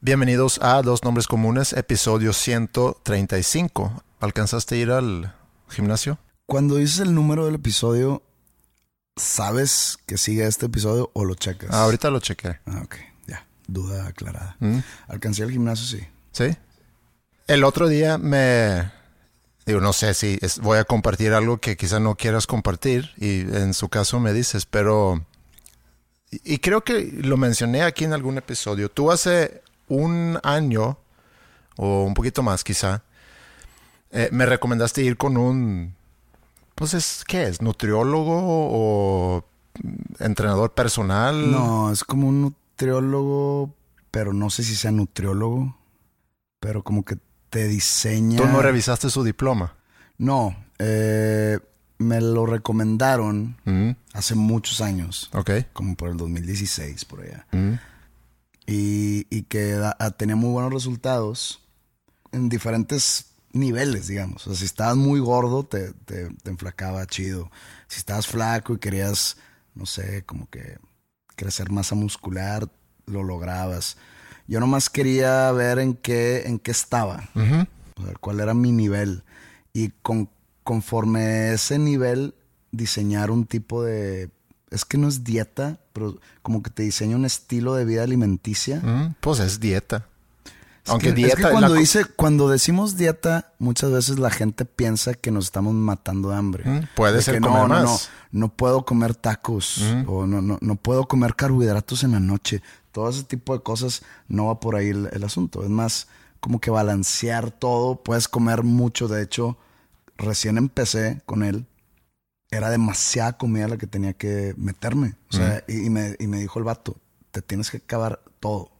Bienvenidos a Dos Nombres Comunes, episodio 135. ¿Alcanzaste a ir al gimnasio? Cuando dices el número del episodio, ¿sabes que sigue este episodio o lo checas? Ah, ahorita lo chequé. Ah, ok, ya. Duda aclarada. Mm. Alcancé el gimnasio, sí. ¿Sí? El otro día me... Digo, no sé si es- voy a compartir algo que quizá no quieras compartir y en su caso me dices, pero... Y y creo que lo mencioné aquí en algún episodio. Tú hace un año o un poquito más quizá, eh, me recomendaste ir con un... Pues es, ¿qué es? ¿Nutriólogo o entrenador personal? No, es como un nutriólogo, pero no sé si sea nutriólogo, pero como que te diseña. ¿Tú no revisaste su diploma? No, eh, me lo recomendaron Mm, hace muchos años, ok. como por el 2016, por allá. Mm, y, y que da- ah, tenía muy buenos resultados en diferentes niveles, digamos. O sea, si estabas muy gordo, te, te, te enflacaba chido. Si estabas flaco y querías, no sé, como que crecer masa muscular, lo lograbas. Yo nomás quería ver en qué, en qué estaba, o sea, cuál era mi nivel. Y con, conforme ese nivel, diseñar un tipo de... Es que no es dieta, pero como que te diseña un estilo de vida alimenticia. Mm, pues es dieta. Es Aunque que- dieta. es que cuando la dice, cuando decimos dieta, muchas veces la gente piensa que nos estamos matando de hambre. Mm, puede De ser que comer no, más. no puedo comer tacos Mm. o no, no, no puedo comer carbohidratos en la noche. Todo ese tipo de cosas no va por ahí el, el asunto. Es más como que balancear todo. Puedes comer mucho. De hecho, recién empecé con él. Era demasiada comida la que tenía que meterme. O sea, y, y me, y me dijo el vato, te tienes que acabar todo.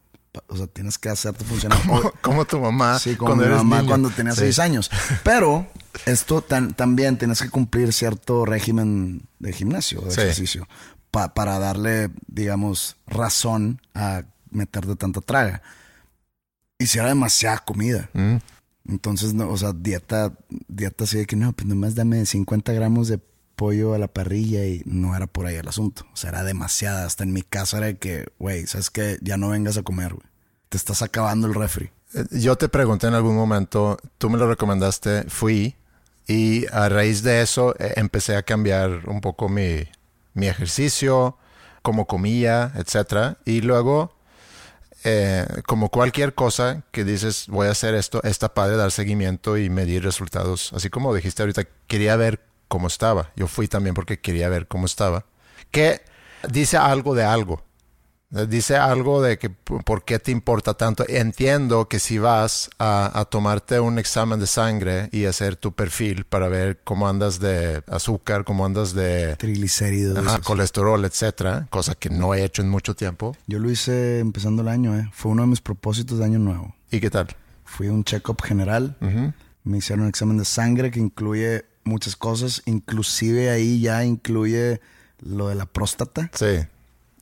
O sea, tienes que hacerte funcionar. como, como tu mamá. Sí, como cuando mi eres mamá niño. cuando tenía Sí. seis años. Pero esto tan- también tienes que cumplir cierto régimen de gimnasio, de Sí. ejercicio, pa- para darle, digamos, razón a meterte tanta traga. Y si era demasiada comida. Mm, Entonces, no, o sea, dieta, dieta así de que no, pues nomás dame 50 gramos de pollo a la parrilla y no era por ahí el asunto. O sea, era demasiada. Hasta en mi casa era de que, güey, ¿sabes qué? Ya no vengas a comer, güey. Te estás acabando el refri. eh, Yo te pregunté en algún momento, tú me lo recomendaste, fui y a raíz de eso eh, empecé a cambiar un poco mi, mi ejercicio, cómo comía, etcétera. Y luego, eh, como cualquier cosa que dices, voy a hacer esto, está padre dar seguimiento y medir resultados. Así como dijiste ahorita, quería ver cómo estaba. Yo fui también porque quería ver cómo estaba. Que dice algo de algo. Dice algo de que por qué te importa tanto. Entiendo que si vas a, a tomarte un examen de sangre y hacer tu perfil para ver cómo andas de azúcar, cómo andas de Triglicéridos. ajá, colesterol, etcétera, cosa que no he hecho en mucho tiempo. Yo lo hice empezando el año, ¿eh? Fue uno de mis propósitos de año nuevo. ¿Y qué tal? Fui a un check-up general. Ujú. Me hicieron un examen de sangre que incluye muchas cosas. Inclusive ahí ya incluye lo de la próstata, Sí.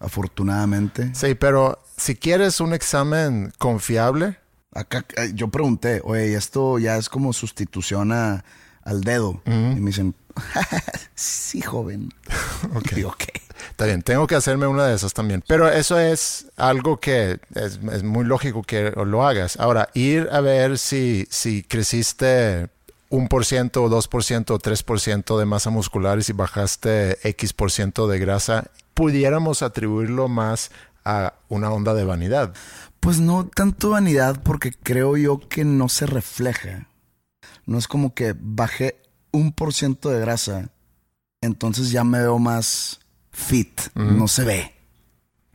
afortunadamente. Sí, pero si quieres un examen confiable, Acá eh, yo pregunté, oye, esto ya es como sustitución a, al dedo. Y me dicen, sí, joven. Ok. Y ok. Está bien, tengo que hacerme una de esas también. Pero eso es algo que es, es muy lógico que lo hagas. Ahora, ir a ver si, si creciste un por ciento o dos por ciento o tres por ciento de masa muscular y si bajaste X por ciento de grasa, pudiéramos atribuirlo más a una onda de vanidad. Pues no tanto vanidad porque creo yo que no se refleja. No es como que bajé un por ciento de grasa, entonces ya me veo más fit. No se ve.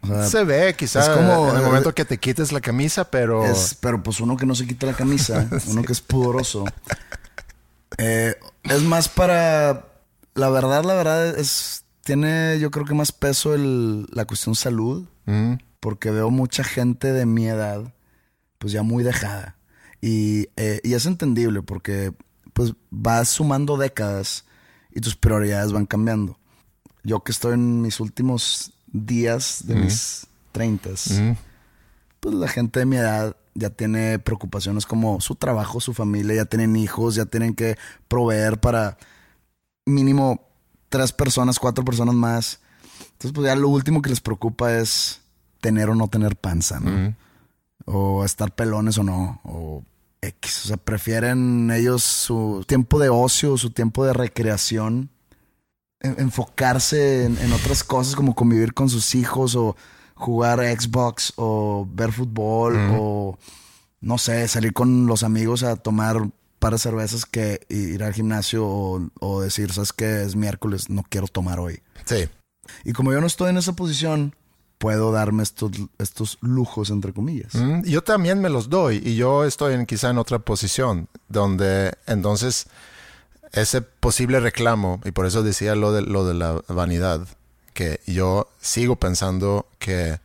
O sea, Se ve quizás es como- en el momento que te quites la camisa, pero... Es, pero pues uno que no se quita la camisa, uno que es pudoroso. Eh, es más para. La verdad, la verdad, es. Tiene, yo creo que más peso el, la cuestión salud. Mm, Porque veo mucha gente de mi edad, pues ya muy dejada. Y, eh, y es entendible porque, pues, vas sumando décadas y tus prioridades van cambiando. Yo que estoy en mis últimos días de mis treintas mm, pues la gente de mi edad ya tiene preocupaciones como su trabajo, su familia, ya tienen hijos, ya tienen que proveer para mínimo tres personas, cuatro personas más. Entonces, pues ya lo último que les preocupa es tener o no tener panza, ¿no? O estar pelones o no, o X. O sea, prefieren ellos su tiempo de ocio, su tiempo de recreación, en- enfocarse en, en otras cosas como convivir con sus hijos o jugar Xbox o ver fútbol o no sé, salir con los amigos a tomar un par de cervezas que ir al gimnasio o, o decir, sabes que es miércoles, no quiero tomar hoy. Sí. Y como yo no estoy en esa posición, puedo darme estos, estos lujos, entre comillas. Mm, Yo también me los doy y yo estoy en, quizá en otra posición donde entonces ese posible reclamo, y por eso decía lo de, lo de la vanidad, que yo sigo pensando que,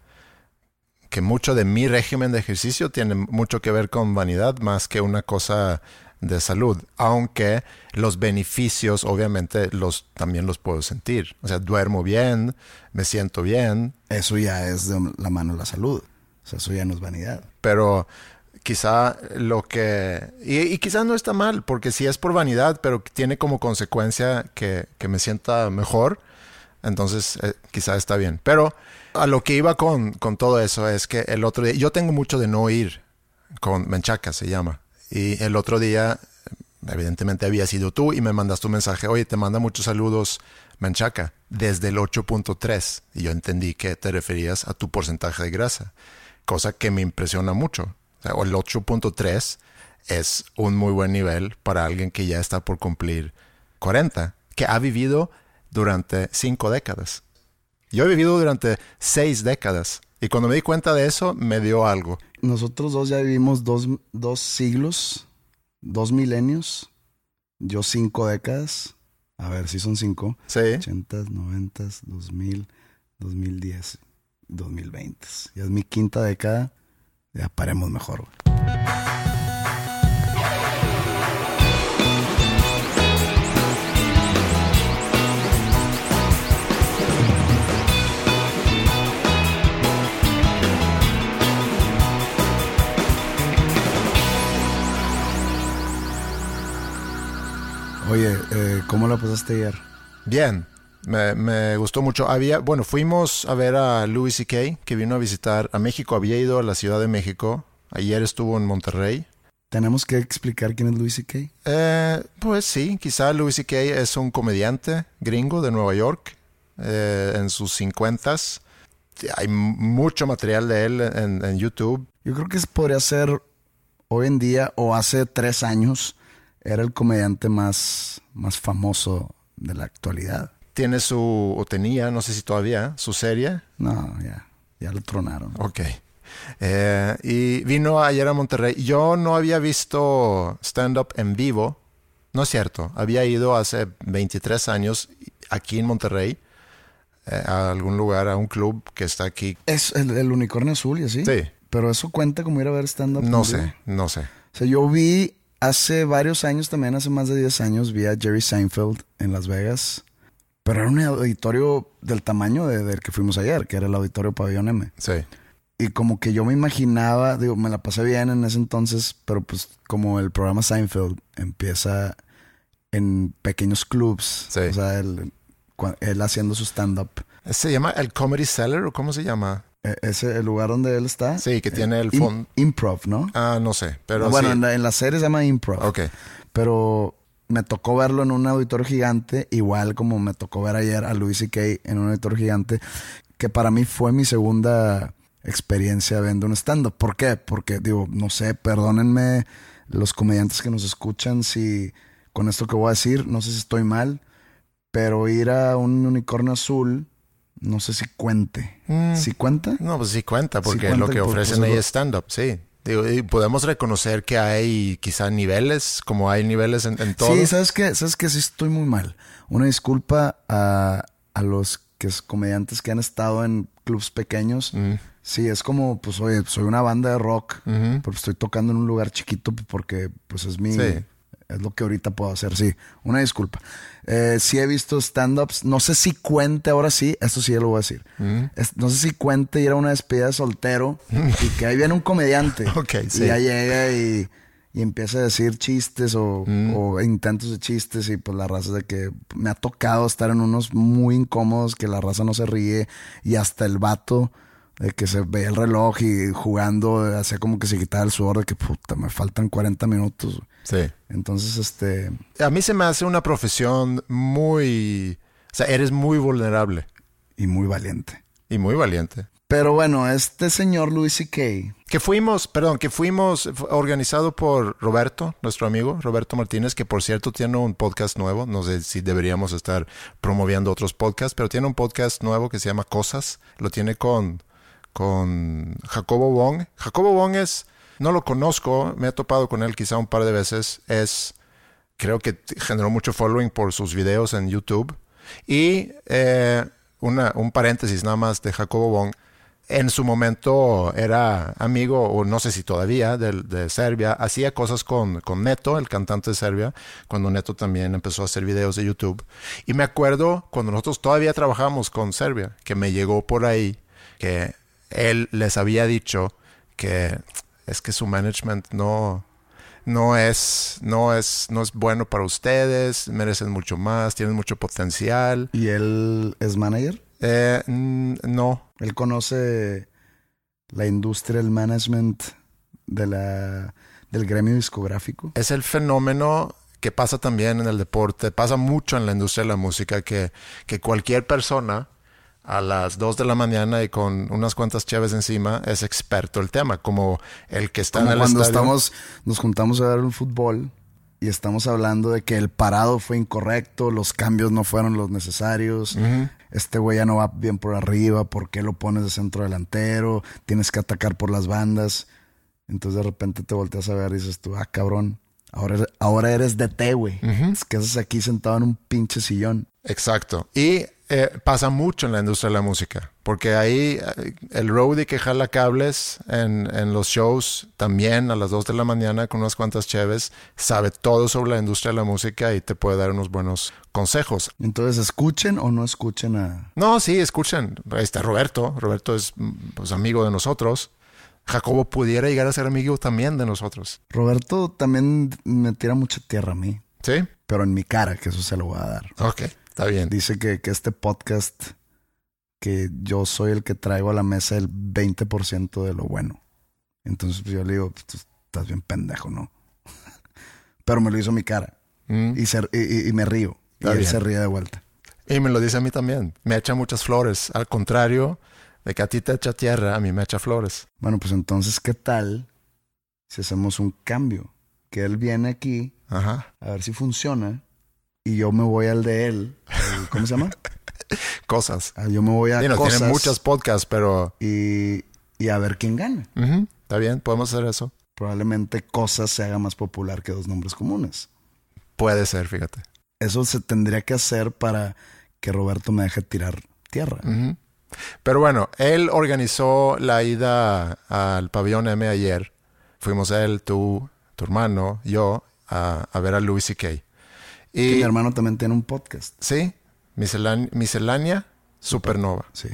que mucho de mi régimen de ejercicio tiene mucho que ver con vanidad más que una cosa de salud, aunque los beneficios obviamente los también los puedo sentir. O sea, duermo bien, me siento bien, Eso ya es de la mano de la salud. O sea, eso ya no es vanidad. pero quizá lo que... Y, y quizá no está mal, porque si es por vanidad, pero tiene como consecuencia que, que me sienta mejor, entonces eh, quizá está bien. Pero a lo que iba con, con todo eso es que el otro día, yo tengo mucho de no ir con Menchaca, se llama. Y el otro día, evidentemente había sido tú y me mandaste un mensaje, oye, te manda muchos saludos Menchaca, desde el 8.3. Y yo entendí que te referías a tu porcentaje de grasa, cosa que me impresiona mucho. O sea, el 8.3 es un muy buen nivel para alguien que ya está por cumplir 40, que ha vivido durante cinco décadas. Yo he vivido durante seis décadas. Y cuando me di cuenta de eso, me dio algo. Nosotros dos ya vivimos dos, dos siglos, dos milenios, yo cinco décadas. A ver si son cinco. Sí. 80, 90, 2000, 2010, 2020. Ya es mi quinta década. Ya paremos mejor. güey. Oye, eh, ¿cómo la pasaste ayer? Bien, me, me gustó mucho. Había, bueno, fuimos a ver a Louis C.K., que vino a visitar a México. Había ido a la Ciudad de México. Ayer estuvo en Monterrey. Tenemos que explicar quién es Louis C.K. Eh, pues sí, quizá Louis C.K. es un comediante gringo de Nueva York eh, en sus cincuentas. Hay mucho material de él en, en YouTube. Yo creo que podría ser hoy en día o hace tres años era el comediante más, más famoso de la actualidad. Tiene su, o tenía, no sé si todavía, su serie. No, ya, ya lo tronaron. Ok. Eh, y vino ayer a Monterrey. Yo no había visto stand-up en vivo. No es cierto. Había ido hace 23 años aquí en Monterrey eh, a algún lugar, a un club que está aquí. Es el, el unicornio azul y así. Sí. Pero eso cuenta como ir a ver stand-up. No en vivo. sé, no sé. O sea, yo vi hace varios años también, hace más de 10 años, vi a Jerry Seinfeld en Las Vegas. Pero era un auditorio del tamaño de- del que fuimos ayer, que era el auditorio Pabellón M. Sí. Y como que yo me imaginaba, digo, me la pasé bien en ese entonces, pero pues como el programa Seinfeld empieza en pequeños clubs, Sí. o sea, él, él haciendo su stand-up. ¿Se llama el Comedy Cellar o cómo se llama? E- Ese, el lugar donde él está. Sí, que tiene el fondo. improv, ¿no? Ah, no sé, pero bueno, sí. en, la, en la serie se llama improv. Ok. Pero me tocó verlo en un auditorio gigante, igual como me tocó ver ayer a Louis C.K. en un auditorio gigante. que para mí fue mi segunda experiencia viendo un stand-up. ¿Por qué? Porque, digo, no sé, perdónenme los comediantes que nos escuchan si con esto que voy a decir, no sé si estoy mal, pero ir a un unicornio azul, no sé si cuente. Mm. ¿Sí cuenta? No, pues sí cuenta, porque cuenta lo que por- ofrecen pues, ahí es stand-up, sí. Digo, y podemos reconocer que hay quizá niveles, como hay niveles en, en todo. Sí, ¿sabes qué? ¿Sabes qué? Sí estoy muy mal. Una disculpa a, a los que es comediantes que han estado en clubs pequeños. Mm. Sí, es como, pues, oye, soy una banda de rock, pero estoy tocando en un lugar chiquito porque, pues, es mi... Sí. Es lo que ahorita puedo hacer, sí. Una disculpa. Eh, sí he visto stand-ups. No sé si cuente ahora sí. Esto sí ya lo voy a decir. Es- no sé si cuente ir a una despedida de soltero y que ahí viene un comediante. Ok, Y sí. ya llega y, y empieza a decir chistes o, o intentos de chistes y pues la raza de que me ha tocado estar en unos muy incómodos que la raza no se ríe y hasta el vato de que se veía el reloj y jugando hacía como que se quitaba el sudor de que puta me faltan 40 minutos. Sí. Entonces este A mí se me hace una profesión muy... O sea, eres muy vulnerable y muy valiente. y muy valiente. Pero bueno, este señor Louis C.K. Que fuimos, perdón, que fuimos organizado por Roberto, nuestro amigo Roberto Martínez, que por cierto tiene un podcast nuevo. No sé si deberíamos estar promoviendo otros podcasts, pero tiene un podcast nuevo que se llama Cosas. Lo tiene con, con Jacobo Wong. Jacobo Wong es, no lo conozco, me he topado con él quizá un par de veces. Es, creo que generó mucho following por sus videos en YouTube. Y eh, una, un paréntesis nada más de Jacobo Wong. En su momento era amigo, o no sé si todavía, de, Serbia. Hacía cosas con, con Neto, el cantante de Serbia, cuando Neto también empezó a hacer videos de YouTube. Y me acuerdo cuando nosotros todavía trabajamos con Serbia, que me llegó por ahí que él les había dicho que es que su management no, no es, no es, no es bueno para ustedes, merecen mucho más, tienen mucho potencial. y él es manager. Eh, no, Él conoce la industria, el management de la, del gremio discográfico. es el fenómeno que pasa también en el deporte, pasa mucho en la industria de la música, que, que cualquier persona a las 2 de la mañana y con unas cuantas chaves encima es experto el tema, como el que está Como en el cuando estadio. estamos, nos juntamos a ver un fútbol y estamos hablando de que el parado fue incorrecto, los cambios no fueron los necesarios, este güey ya no va bien por arriba, ¿por qué lo pones de centro delantero? Tienes que atacar por las bandas. Entonces de repente te volteas a ver y dices tú, ah, cabrón, ahora eres, ahora eres DT, güey. Es que haces aquí sentado en un pinche sillón. Exacto. Y eh, pasa mucho en la industria de la música, porque ahí eh, el roadie que jala cables en, en los shows también a las 2 de la mañana con unas cuantas cheves sabe todo sobre la industria de la música y te puede dar unos buenos consejos. Entonces, escuchen o no escuchen a... No, sí, escuchen. Ahí está Roberto. Roberto es pues, amigo de nosotros. Jacobo pudiera llegar a ser amigo también de nosotros. Roberto también me tira mucha tierra a mí, ¿Sí? pero en mi cara, que eso se lo voy a dar. Ok, está bien. Dice que, que este podcast, que yo soy el que traigo a la mesa el 20% de lo bueno. Entonces pues, yo le digo, pues, tú estás bien pendejo, ¿no? Pero me lo hizo mi cara Mm. y, se- y- y- me río. Y él bien. se ríe de vuelta. Y me lo dice a mí también. Me echa muchas flores. Al contrario de que a ti te echa tierra, a mí me echa flores. Bueno, pues entonces, ¿qué tal si hacemos un cambio? Que él viene aquí Ajá. a ver si funciona y yo me voy al de él. ¿Cómo se llama? Cosas. Ah, Yo me voy a Sí, no, cosas tienen muchos podcasts, pero y, y a ver quién gana. está bien, podemos hacer eso. Probablemente cosas se haga más popular que dos nombres comunes. Puede ser, fíjate. Eso se tendría que hacer para que Roberto me deje tirar tierra. Pero bueno, él organizó la ida al pabellón M ayer. Fuimos él, tú, tu hermano, yo, a, a ver a Louis C.K. Y mi hermano también tiene un podcast. sí, miscelánea, miscelánea Supernova. Sí,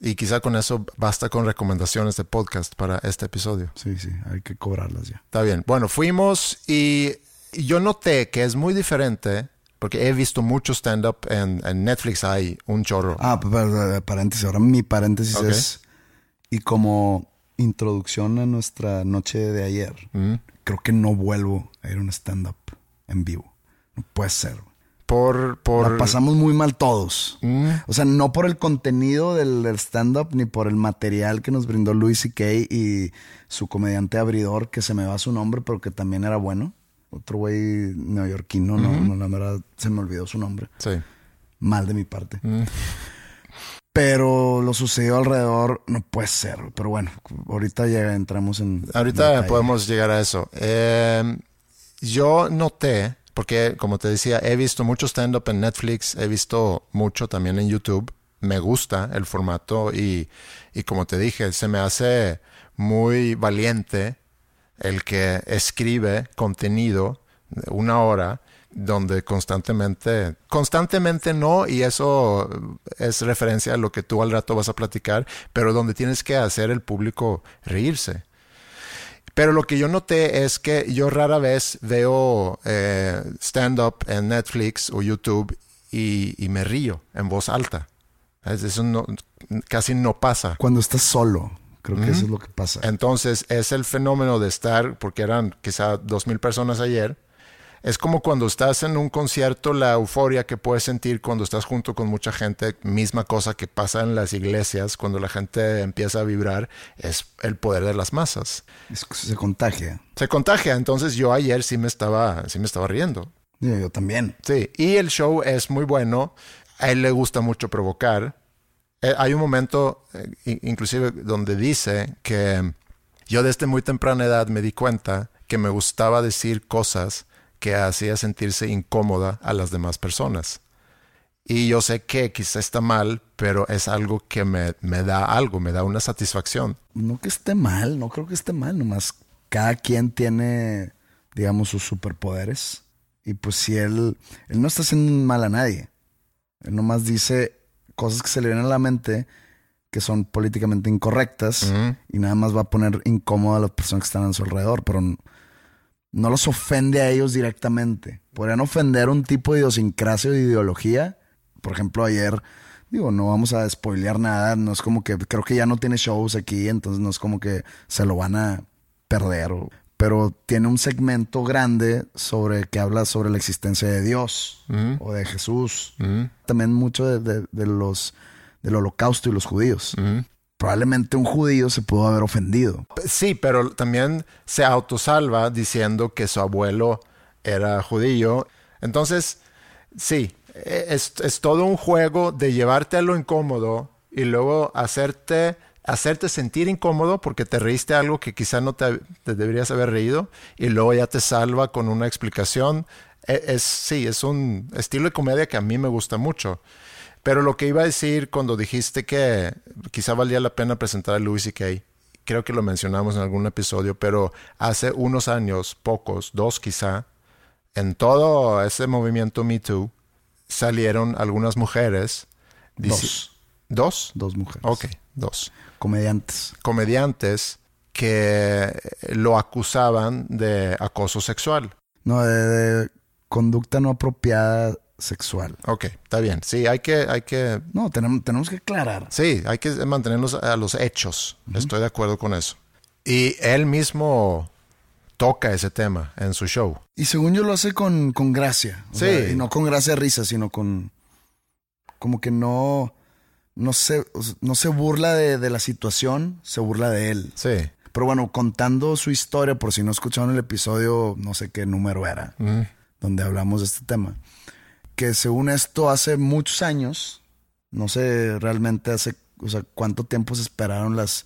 Y quizá con eso basta con recomendaciones de podcast para este episodio. sí, sí. Hay que cobrarlas ya. Está bien. Bueno, fuimos y yo noté que es muy diferente porque he visto mucho stand-up en, en Netflix. Hay un chorro. Ah, pa- pa- paréntesis. Ahora mi paréntesis es... Y como introducción a nuestra noche de ayer, Mm. creo que no vuelvo a ir a un stand-up en vivo. Puede ser. por... por... La pasamos muy mal todos. Mm. O sea, no por el contenido del, del stand-up ni por el material que nos brindó Louis C.K. y su comediante abridor, que se me va su nombre, pero que también era bueno. Otro güey neoyorquino, no, no, la verdad se me olvidó su nombre. Sí. Mal de mi parte. Mm. Pero lo sucedió alrededor, no puede ser. Pero bueno, ahorita ya entramos en. Ahorita podemos llegar a eso. Eh, yo noté, porque como te decía, he visto mucho stand-up en Netflix, he visto mucho también en YouTube. Me gusta el formato y, y como te dije, se me hace muy valiente el que escribe contenido de una hora donde constantemente, constantemente no, y eso es referencia a lo que tú al rato vas a platicar, pero donde tienes que hacer el público reírse. Pero lo que yo noté es que yo rara vez veo eh, stand-up en Netflix o YouTube y, y me río en voz alta. Es- Eso no, casi no pasa. Cuando estás solo, creo que eso es lo que pasa. Entonces es el fenómeno de estar, porque eran quizá dos mil personas ayer. Es como cuando estás en un concierto, la euforia que puedes sentir cuando estás junto con mucha gente, misma cosa que pasa en las iglesias, cuando la gente empieza a vibrar, es el poder de las masas. Es- se contagia. Se contagia, entonces yo ayer sí me estaba, sí me estaba riendo. Yo también. Sí, y el show es muy bueno. A él le gusta mucho provocar. Eh, hay un momento, eh, in- inclusive, donde dice que yo desde muy temprana edad me di cuenta que me gustaba decir cosas que hacía sentirse incómoda a las demás personas. Y yo sé que quizá está mal, pero es algo que me, me da algo, me da una satisfacción. No que esté mal, no creo que esté mal, nomás cada quien tiene, digamos, sus superpoderes. Y pues si él, él no está haciendo mal a nadie. Él nomás dice cosas que se le vienen a la mente que son políticamente incorrectas y nada más va a poner incómoda a las personas que están a su alrededor, pero no los ofende a ellos directamente. Podrían ofender un tipo de idiosincrasia o de ideología. Por ejemplo, ayer, digo, no vamos a spoilear nada, no es como que creo que ya no tiene shows aquí, entonces no es como que se lo van a perder. pero tiene un segmento grande sobre que habla sobre la existencia de Dios o de Jesús. También mucho de, de- de los del holocausto y los judíos. Probablemente un judío se pudo haber ofendido. Sí, pero también se autosalva diciendo que su abuelo era judío. Entonces, sí, e- es, todo un juego de llevarte a lo incómodo y luego hacerte, hacerte sentir incómodo porque te reíste algo que quizá no te, te deberías haber reído y luego ya te salva con una explicación. E- Es, sí, es un estilo de comedia que a mí me gusta mucho. Pero lo que iba a decir cuando dijiste que quizá valía la pena presentar a Louis C.K., creo que lo mencionamos en algún episodio, pero hace unos años, pocos, dos quizá, en todo ese movimiento Me Too, salieron algunas mujeres. Dos. ¿Dos? Dos mujeres. Ok, dos. Comediantes. Comediantes que lo acusaban de acoso sexual. No, de, de conducta no apropiada sexual. Ok, está bien. Sí, hay que, hay que No, tenemos, tenemos que aclarar. Sí, hay que mantenernos a los hechos. Estoy de acuerdo con eso. Y él mismo toca ese tema en su show. Y según yo lo hace con, con gracia. Sí. sea, y no con gracia risa, sino con. Como que no. No se, no se burla de, de la situación, se burla de él. Sí. Pero bueno, contando su historia, por si no escucharon el episodio, no sé qué número era, donde hablamos de este tema. Que según esto, hace muchos años, no sé realmente hace, o sea, cuánto tiempo se esperaron las,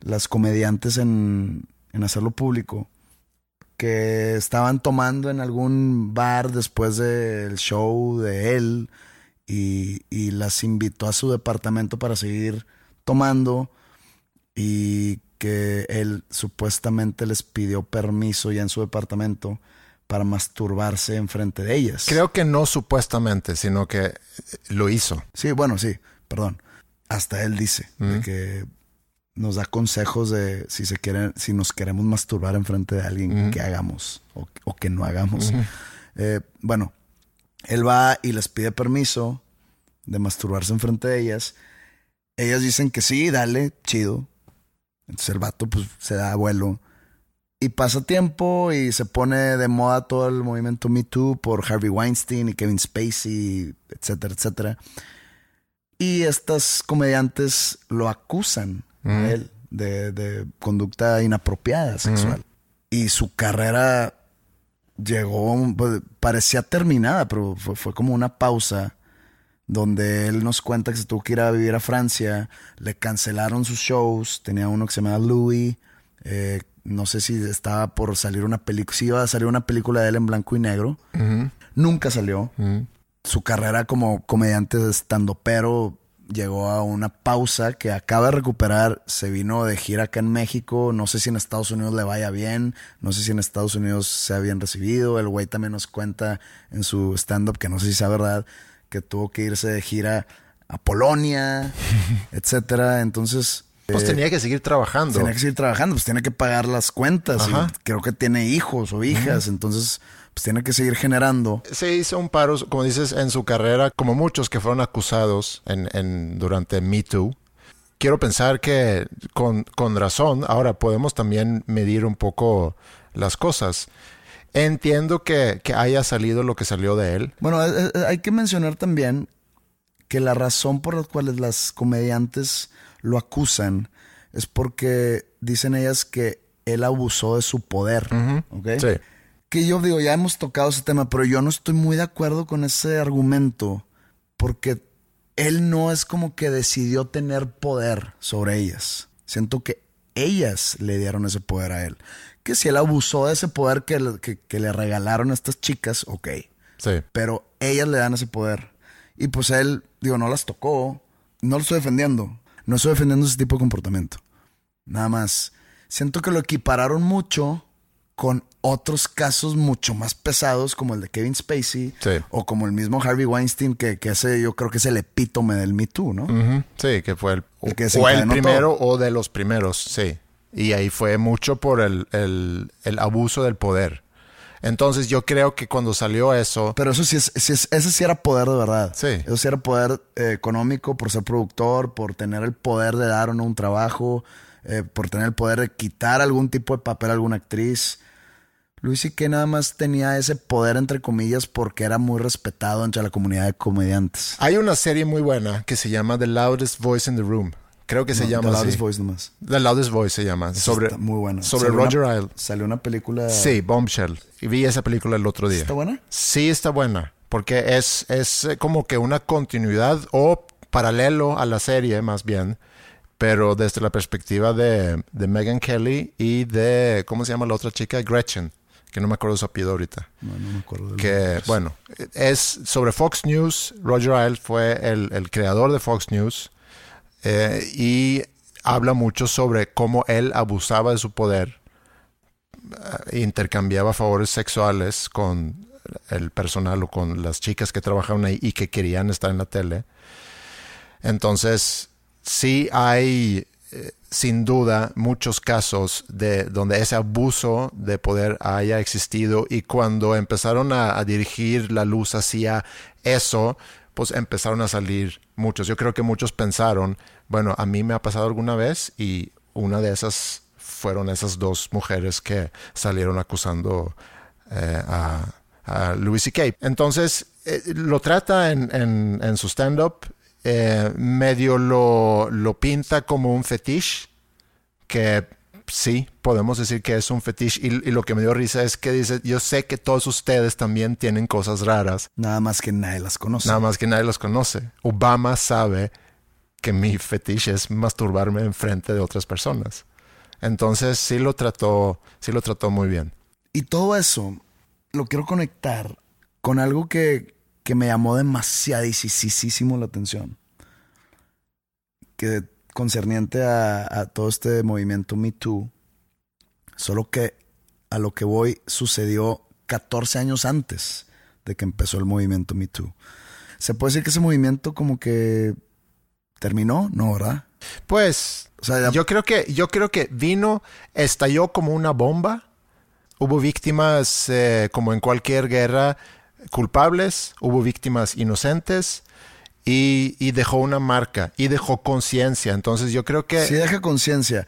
las comediantes en, en hacerlo público. Que estaban tomando en algún bar después del show de él y, y las invitó a su departamento para seguir tomando y que él supuestamente les pidió permiso ya en su departamento para masturbarse enfrente de ellas. Creo que no supuestamente, sino que lo hizo. Sí, bueno, sí, perdón. Hasta él dice de que nos da consejos de si se quieren, si nos queremos masturbar enfrente de alguien, que hagamos o, o que no hagamos. Eh, bueno, él va y les pide permiso de masturbarse enfrente de ellas. Ellas dicen que sí, dale, chido. Entonces el vato pues se da vuelo Y pasa tiempo y se pone de moda todo el movimiento Me Too por Harvey Weinstein y Kevin Spacey, etcétera, etcétera. Y estas comediantes lo acusan a él de, de conducta inapropiada sexual. Y su carrera llegó, pues, parecía terminada, pero fue, fue como una pausa donde él nos cuenta que se tuvo que ir a vivir a Francia, le cancelaron sus shows, tenía uno que se llamaba Louis, eh, no sé si estaba por salir una película, si iba a salir una película de él en blanco y negro, nunca salió. Su carrera como comediante de estando pero llegó a una pausa que acaba de recuperar, se vino de gira acá en México, no sé si en Estados Unidos le vaya bien, no sé si en Estados Unidos sea bien recibido, el güey también nos cuenta en su stand-up, que no sé si sea verdad, que tuvo que irse de gira a Polonia, etcétera, entonces... Pues eh, tenía que seguir trabajando. Tenía que seguir trabajando, pues tiene que pagar las cuentas. y creo que tiene hijos o hijas, entonces pues tiene que seguir generando. Se hizo un paro, como dices, en su carrera, como muchos que fueron acusados en, en durante Me Too. Quiero pensar que con, con razón, ahora podemos también medir un poco las cosas. Entiendo que, que haya salido lo que salió de él. Bueno, eh, eh, hay que mencionar también que la razón por la cual las comediantes lo acusan es porque dicen ellas que él abusó de su poder. Que yo digo, ya hemos tocado ese tema, pero yo no estoy muy de acuerdo con ese argumento porque él no es como que decidió tener poder sobre ellas. Siento que ellas le dieron ese poder a él. Que si él abusó de ese poder que le, que, que le regalaron a estas chicas, ok. Sí. Pero ellas le dan ese poder. Y pues él, digo, no las tocó. No lo estoy defendiendo. No estoy defendiendo ese tipo de comportamiento. Nada más. Siento que lo equipararon mucho con otros casos mucho más pesados como el de Kevin Spacey Sí. o como el mismo Harvey Weinstein que, que ese yo creo que es el epítome del Me Too, ¿no? Sí, que fue el, El que o el desencadenó primero o de los primeros, sí. Y ahí fue mucho por el, el, el abuso del poder. Entonces yo creo que cuando salió eso, Pero eso sí es, sí es- ese sí era poder de verdad. Sí. Eso sí era poder eh, económico por ser productor, por tener el poder de dar o no un trabajo, eh, por tener el poder de quitar algún tipo de papel a alguna actriz. Luis y que nada más tenía ese poder entre comillas porque era muy respetado entre la comunidad de comediantes. hay una serie muy buena que se llama The Loudest Voice in the Room. Creo que se No, llama The. Loudest Voice nomás. The Loudest Voice se llama. Esa Sobre, está muy buena. sobre Salió Roger una- Isle. Salió una película. Sí, Bombshell. Y vi esa película el otro día. ¿Está buena? Sí, está buena. Porque es, es eh, como que una continuidad o paralelo a la serie, más bien. Pero desde la perspectiva de, de Megan Kelly y de. ¿Cómo se llama la otra chica? Gretchen. Que no me acuerdo su apellido ahorita. No, no me acuerdo. del Que, bueno, es sobre Fox News. Roger Isle fue el, el creador de Fox News. Eh, y habla mucho sobre cómo él abusaba de su poder, eh, intercambiaba favores sexuales con el personal o con las chicas que trabajaban ahí y que querían estar en la tele. Entonces, sí hay eh, sin duda muchos casos de donde ese abuso de poder haya existido y cuando empezaron a, a dirigir la luz hacia eso, pues empezaron a salir muchos. Yo creo que muchos pensaron, bueno, a mí me ha pasado alguna vez y una de esas fueron esas dos mujeres que salieron acusando eh, a, a Louis C.K. Entonces, eh, lo trata en, en- su stand-up, eh, medio lo, lo pinta como un fetiche, que sí, podemos decir que es un fetiche. Y, y lo que me dio risa es que dice, yo sé que todos ustedes también tienen cosas raras, Nada más que nadie las conoce. nada más que nadie los conoce. Obama sabe que mi fetiche es masturbarme en frente de otras personas. Entonces sí lo trató, sí lo trató muy bien. Y todo eso lo quiero conectar con algo que, que me llamó demasiadísimo la atención. Que concerniente a, a todo este movimiento Me Too. Solo que a lo que voy sucedió 14 años antes de que empezó el movimiento Me Too. ¿Se puede decir que ese movimiento como que terminó? No, ¿verdad? Pues O sea, ya- yo creo que yo creo que vino, estalló como una bomba. Hubo víctimas eh, como en cualquier guerra culpables, hubo víctimas inocentes y, y dejó una marca y dejó conciencia. Entonces yo creo que sí deja conciencia.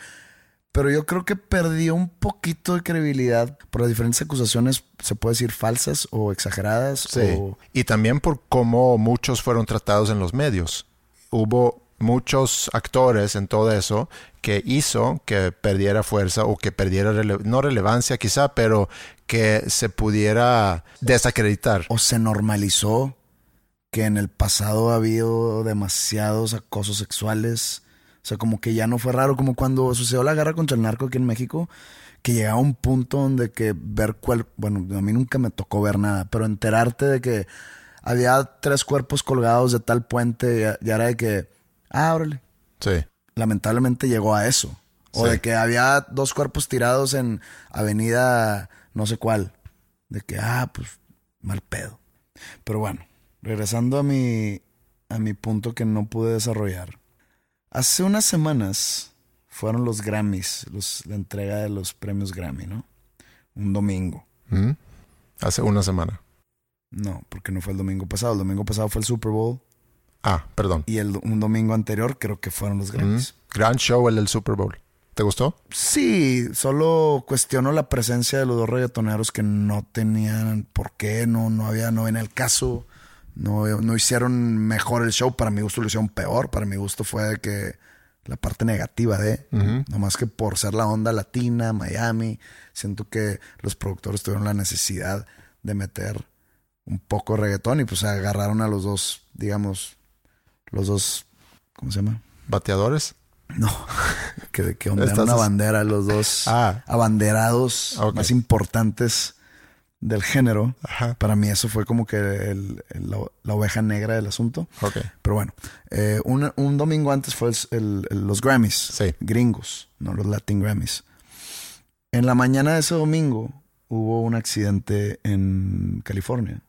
Pero yo creo que perdió un poquito de credibilidad por las diferentes acusaciones, se puede decir falsas o exageradas. Sí. o- Y también por cómo muchos fueron tratados en los medios. Hubo muchos actores en todo eso que hizo que perdiera fuerza o que perdiera, rele- no relevancia quizá, pero que se pudiera desacreditar. o se normalizó que en el pasado ha habido demasiados acosos sexuales. O sea, como que ya no fue raro, como cuando sucedió la guerra contra el narco aquí en México, que llegaba un punto donde que ver cuál, bueno, a mí nunca me tocó ver nada, pero enterarte de que había tres cuerpos colgados de tal puente, ya, ya era de que, ah, órale, Sí. lamentablemente llegó a eso. O Sí. de que había dos cuerpos tirados en avenida no sé cuál. De que, ah, pues, mal pedo. Pero bueno, regresando a mi, a mi punto que no pude desarrollar. Hace unas semanas fueron los Grammys, los, la entrega de los premios Grammy, ¿no? Un domingo. ¿Mm? Hace una semana. No, porque no fue el domingo pasado. El domingo pasado fue el Super Bowl. Ah, perdón. Y el, un domingo anterior creo que fueron los Mm. Grammys. Gran show el del Super Bowl. ¿Te gustó? Sí, solo cuestiono la presencia de los dos reggaetoneros que no tenían por qué, no, no había, no en el caso, no, no hicieron mejor el show, para mi gusto lo hicieron peor, para mi gusto fue de que la parte negativa de, Ujú. nomás que por ser la onda latina, Miami, siento que los productores tuvieron la necesidad de meter un poco de reggaetón y pues agarraron a los dos, digamos, los dos, ¿cómo se llama? ¿Bateadores? No, que, que ondean una bandera, los dos Ah. abanderados más importantes del género. Ajá. Para mí eso fue como que el- el- la, la oveja negra del asunto. Pero bueno, eh, un, un domingo antes fue el- los Grammys, Sí. gringos, no los Latin Grammys. En la mañana de ese domingo hubo un accidente en California,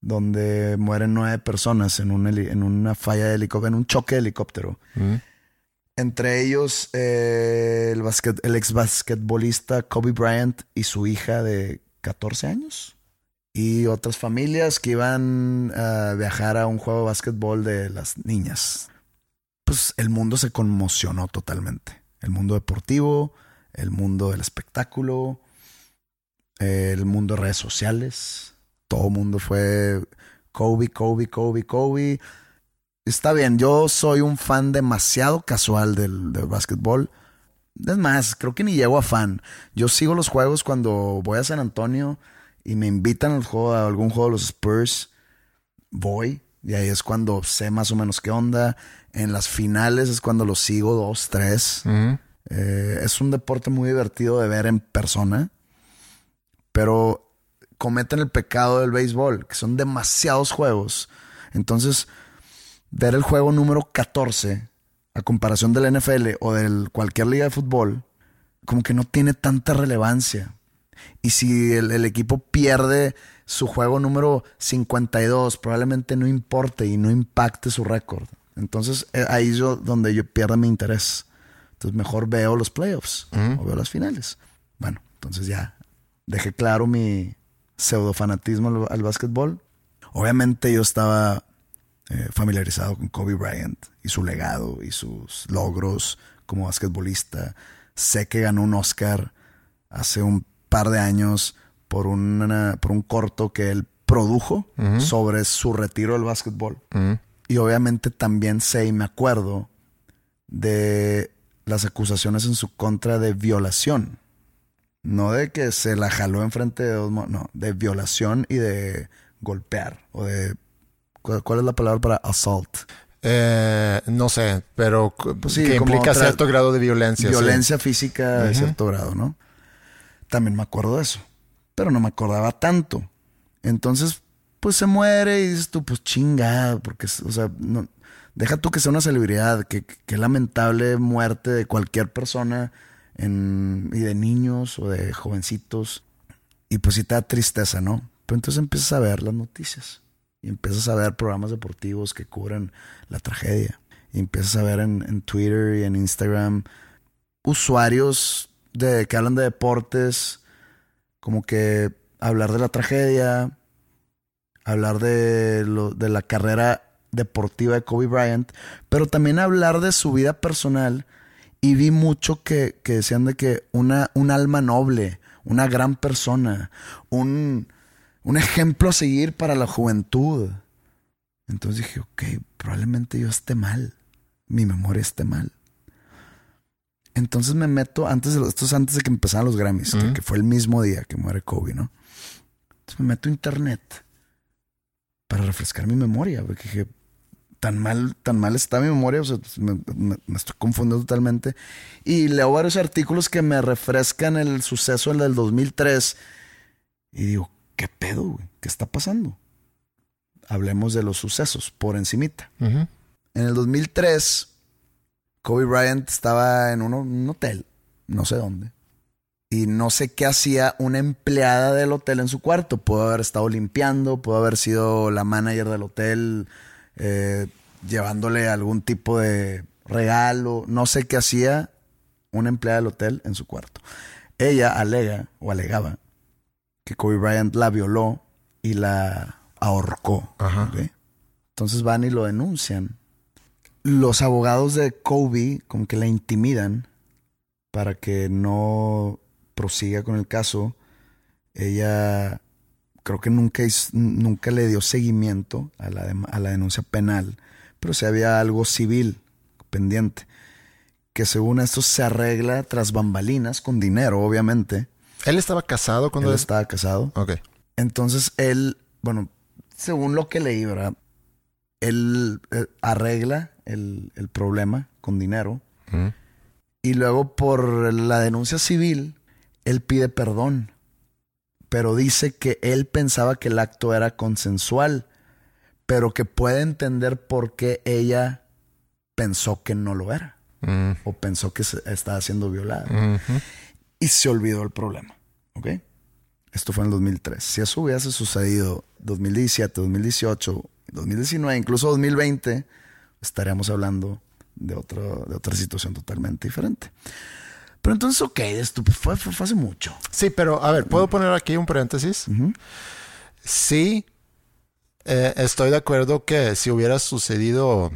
donde mueren nueve personas en, un heli- en una falla de helicóptero, en un choque de helicóptero. Mm. Entre ellos, eh, el, basquet, el ex basquetbolista Kobe Bryant y su hija de 14 años. Y otras familias que iban a viajar a un juego de básquetbol de las niñas. Pues el mundo se conmocionó totalmente. El mundo deportivo, el mundo del espectáculo, el mundo de redes sociales. Todo el mundo fue Kobe, Kobe, Kobe, Kobe. Está bien, yo soy un fan demasiado casual del, del básquetbol. Es más, creo que ni llego a fan. Yo sigo los juegos cuando voy a San Antonio y me invitan al juego, a algún juego de los Spurs. Voy y ahí es cuando sé más o menos qué onda. En las finales es cuando los sigo dos, tres. Eh, es un deporte muy divertido de ver en persona, pero cometen el pecado del béisbol, que son demasiados juegos. Entonces, ver el juego número 14 a comparación del NFL o de cualquier liga de fútbol, como que no tiene tanta relevancia. Y si el, el equipo pierde su juego número 52, probablemente no importe y no impacte su récord. Entonces eh, ahí es yo- donde yo pierdo mi interés. Entonces mejor veo los playoffs o veo las finales. Bueno, entonces ya dejé claro mi pseudo fanatismo al, al básquetbol. Obviamente yo estaba eh, familiarizado con Kobe Bryant y su legado y sus logros como basquetbolista. Sé que ganó un Oscar hace un par de años por, una- por un corto que él produjo sobre su retiro del básquetbol. Y obviamente también sé y me acuerdo de las acusaciones en su contra de violación. No de que se la jaló enfrente de dos, no, de violación y de golpear o de ¿cuál, es la palabra para assault? Eh, no sé, pero Pues sí, que implica cierto grado de violencia. sí. Violencia física de cierto grado, ¿no? También me acuerdo de eso, pero no me acordaba tanto. Entonces, pues se muere y dices tú, pues chinga, porque, o sea, no, deja tú que sea una celebridad, que, que lamentable muerte de cualquier persona en- y de niños o de jovencitos. Y pues sí te da tristeza, ¿no? Pero entonces empiezas a ver las noticias y empiezas a ver programas deportivos que cubren la tragedia. Y empiezas a ver en, en Twitter y en Instagram usuarios de, que hablan de deportes, como que hablar de la tragedia, hablar de, lo, de la carrera deportiva de Kobe Bryant, pero también hablar de su vida personal Y vi mucho que, que decían de que una, un alma noble, una gran persona, un, un ejemplo a seguir para la juventud. Entonces dije, ok, probablemente yo esté mal. Mi memoria esté mal. Entonces me meto, antes de, esto es antes de que empezaran los Grammys, que, que fue el mismo día que muere Kobe, ¿no? Entonces me meto a internet para refrescar mi memoria, porque dije, tan mal, tan mal está mi memoria, o sea, pues, me, me- me estoy confundiendo totalmente. Y leo varios artículos que me refrescan el suceso del 2003 y digo, ¿qué pedo, güey? ¿Qué está pasando? Hablemos de los sucesos por encimita. Ujú. En el 2003, Kobe Bryant estaba en un, un hotel, no sé dónde. Y no sé qué hacía una empleada del hotel en su cuarto. Pudo haber estado limpiando, pudo haber sido la manager del hotel, eh, llevándole algún tipo de regalo. No sé qué hacía una empleada del hotel en su cuarto. Ella alega o alegaba que Kobe Bryant la violó y la ahorcó. Entonces van y lo denuncian. Los abogados de Kobe como que la intimidan para que no prosiga con el caso. Ella creo que nunca, nunca le dio seguimiento a la, a la denuncia penal, pero si había algo civil pendiente, que según esto se arregla tras bambalinas, con dinero, obviamente. Él estaba casado cuando Él estaba casado. Ok. Entonces él, bueno, según lo que leí, ¿verdad? Él eh, arregla el, el problema con dinero Ujú. y luego por la denuncia civil, él pide perdón, pero dice que él pensaba que el acto era consensual, pero que puede entender por qué ella pensó que no lo era Mm, o pensó que se- estaba siendo violada. Y se olvidó el problema. ¿Ok? Esto fue en el 2003. Si eso hubiese sucedido 2017, 2018, 2019, incluso 2020, estaríamos hablando de, otro, de otra situación totalmente diferente. Pero entonces, ok, esto fue, fue- fue hace mucho. Sí, pero a ver, ¿puedo poner aquí un paréntesis? Sí, eh, estoy de acuerdo que si hubiera sucedido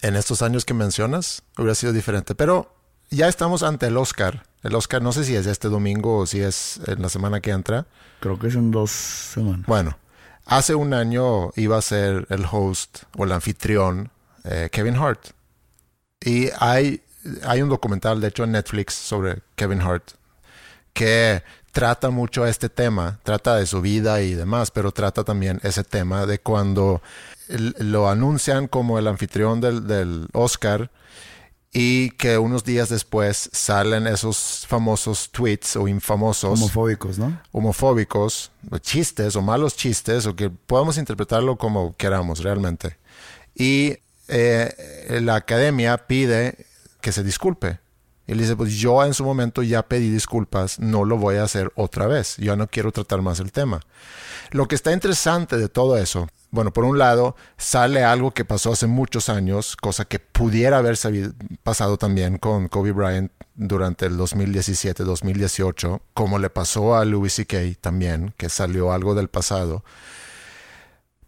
en estos años que mencionas, hubiera sido diferente. Pero ya estamos ante el Oscar. El Oscar no sé si es este domingo o si es en la semana que entra. Creo que es en dos semanas. Bueno, hace un año iba a ser el host o el anfitrión eh, Kevin Hart. Y hay, hay un documental, de hecho, en Netflix sobre Kevin Hart que trata mucho este tema, trata de su vida y demás, pero trata también ese tema de cuando lo anuncian como el anfitrión del, del Oscar y que unos días después salen esos famosos tweets o infamosos Homofóbicos, ¿no? homofóbicos, o chistes o malos chistes, o que podamos interpretarlo como queramos realmente. Y eh, la academia pide que se disculpe. Él dice, pues yo en su momento ya pedí disculpas, no lo voy a hacer otra vez, yo no quiero tratar más el tema. Lo que está interesante de todo eso, bueno, por un lado, sale algo que pasó hace muchos años, cosa que pudiera haber pasado también con Kobe Bryant durante el 2017-2018, como le pasó a Louis C.K. también, que salió algo del pasado.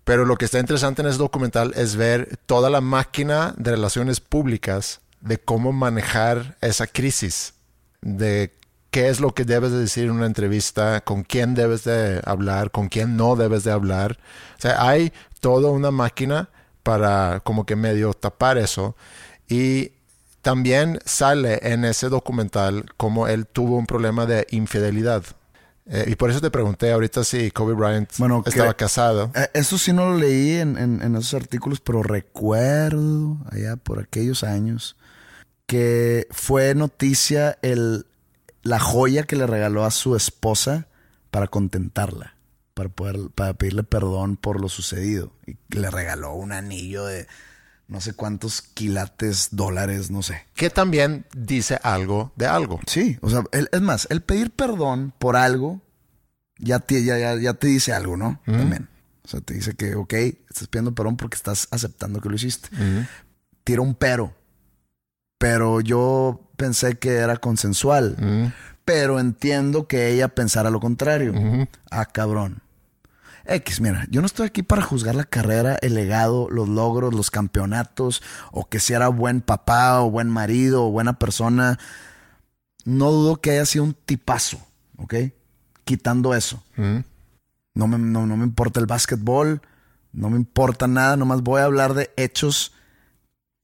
Pero lo que está interesante en ese documental es ver toda la máquina de relaciones públicas de cómo manejar esa crisis, de qué es lo que debes de decir en una entrevista, con quién debes de hablar, con quién no debes de hablar. O sea, hay toda una máquina para como que medio tapar eso. Y también sale en ese documental como él tuvo un problema de infidelidad. Eh, y por eso te pregunté ahorita si Kobe Bryant Bueno, que- estaba casado. Eh, Eso sí no lo leí en, en- en esos artículos, pero recuerdo allá por aquellos años que fue noticia el, la joya que le regaló a su esposa para contentarla, para poder, para pedirle perdón por lo sucedido. Y le regaló un anillo de no sé cuántos quilates dólares, no sé. que también dice algo de algo. Sí, o sea, el- es más, el pedir perdón por algo ya te, ya, ya, ya te dice algo, ¿no? También. O sea, te dice que, ok, estás pidiendo perdón porque estás aceptando que lo hiciste. Tira un pero. Pero yo pensé que era consensual. Mm, Pero entiendo que ella pensara lo contrario. Ah, cabrón. X, mira, yo no estoy aquí para juzgar la carrera, el legado, los logros, los campeonatos, o que si era buen papá, o buen marido, o buena persona. No dudo que haya sido un tipazo, ¿ok? Quitando eso. No, me, no, no me importa el básquetbol, no me importa nada, nomás voy a hablar de hechos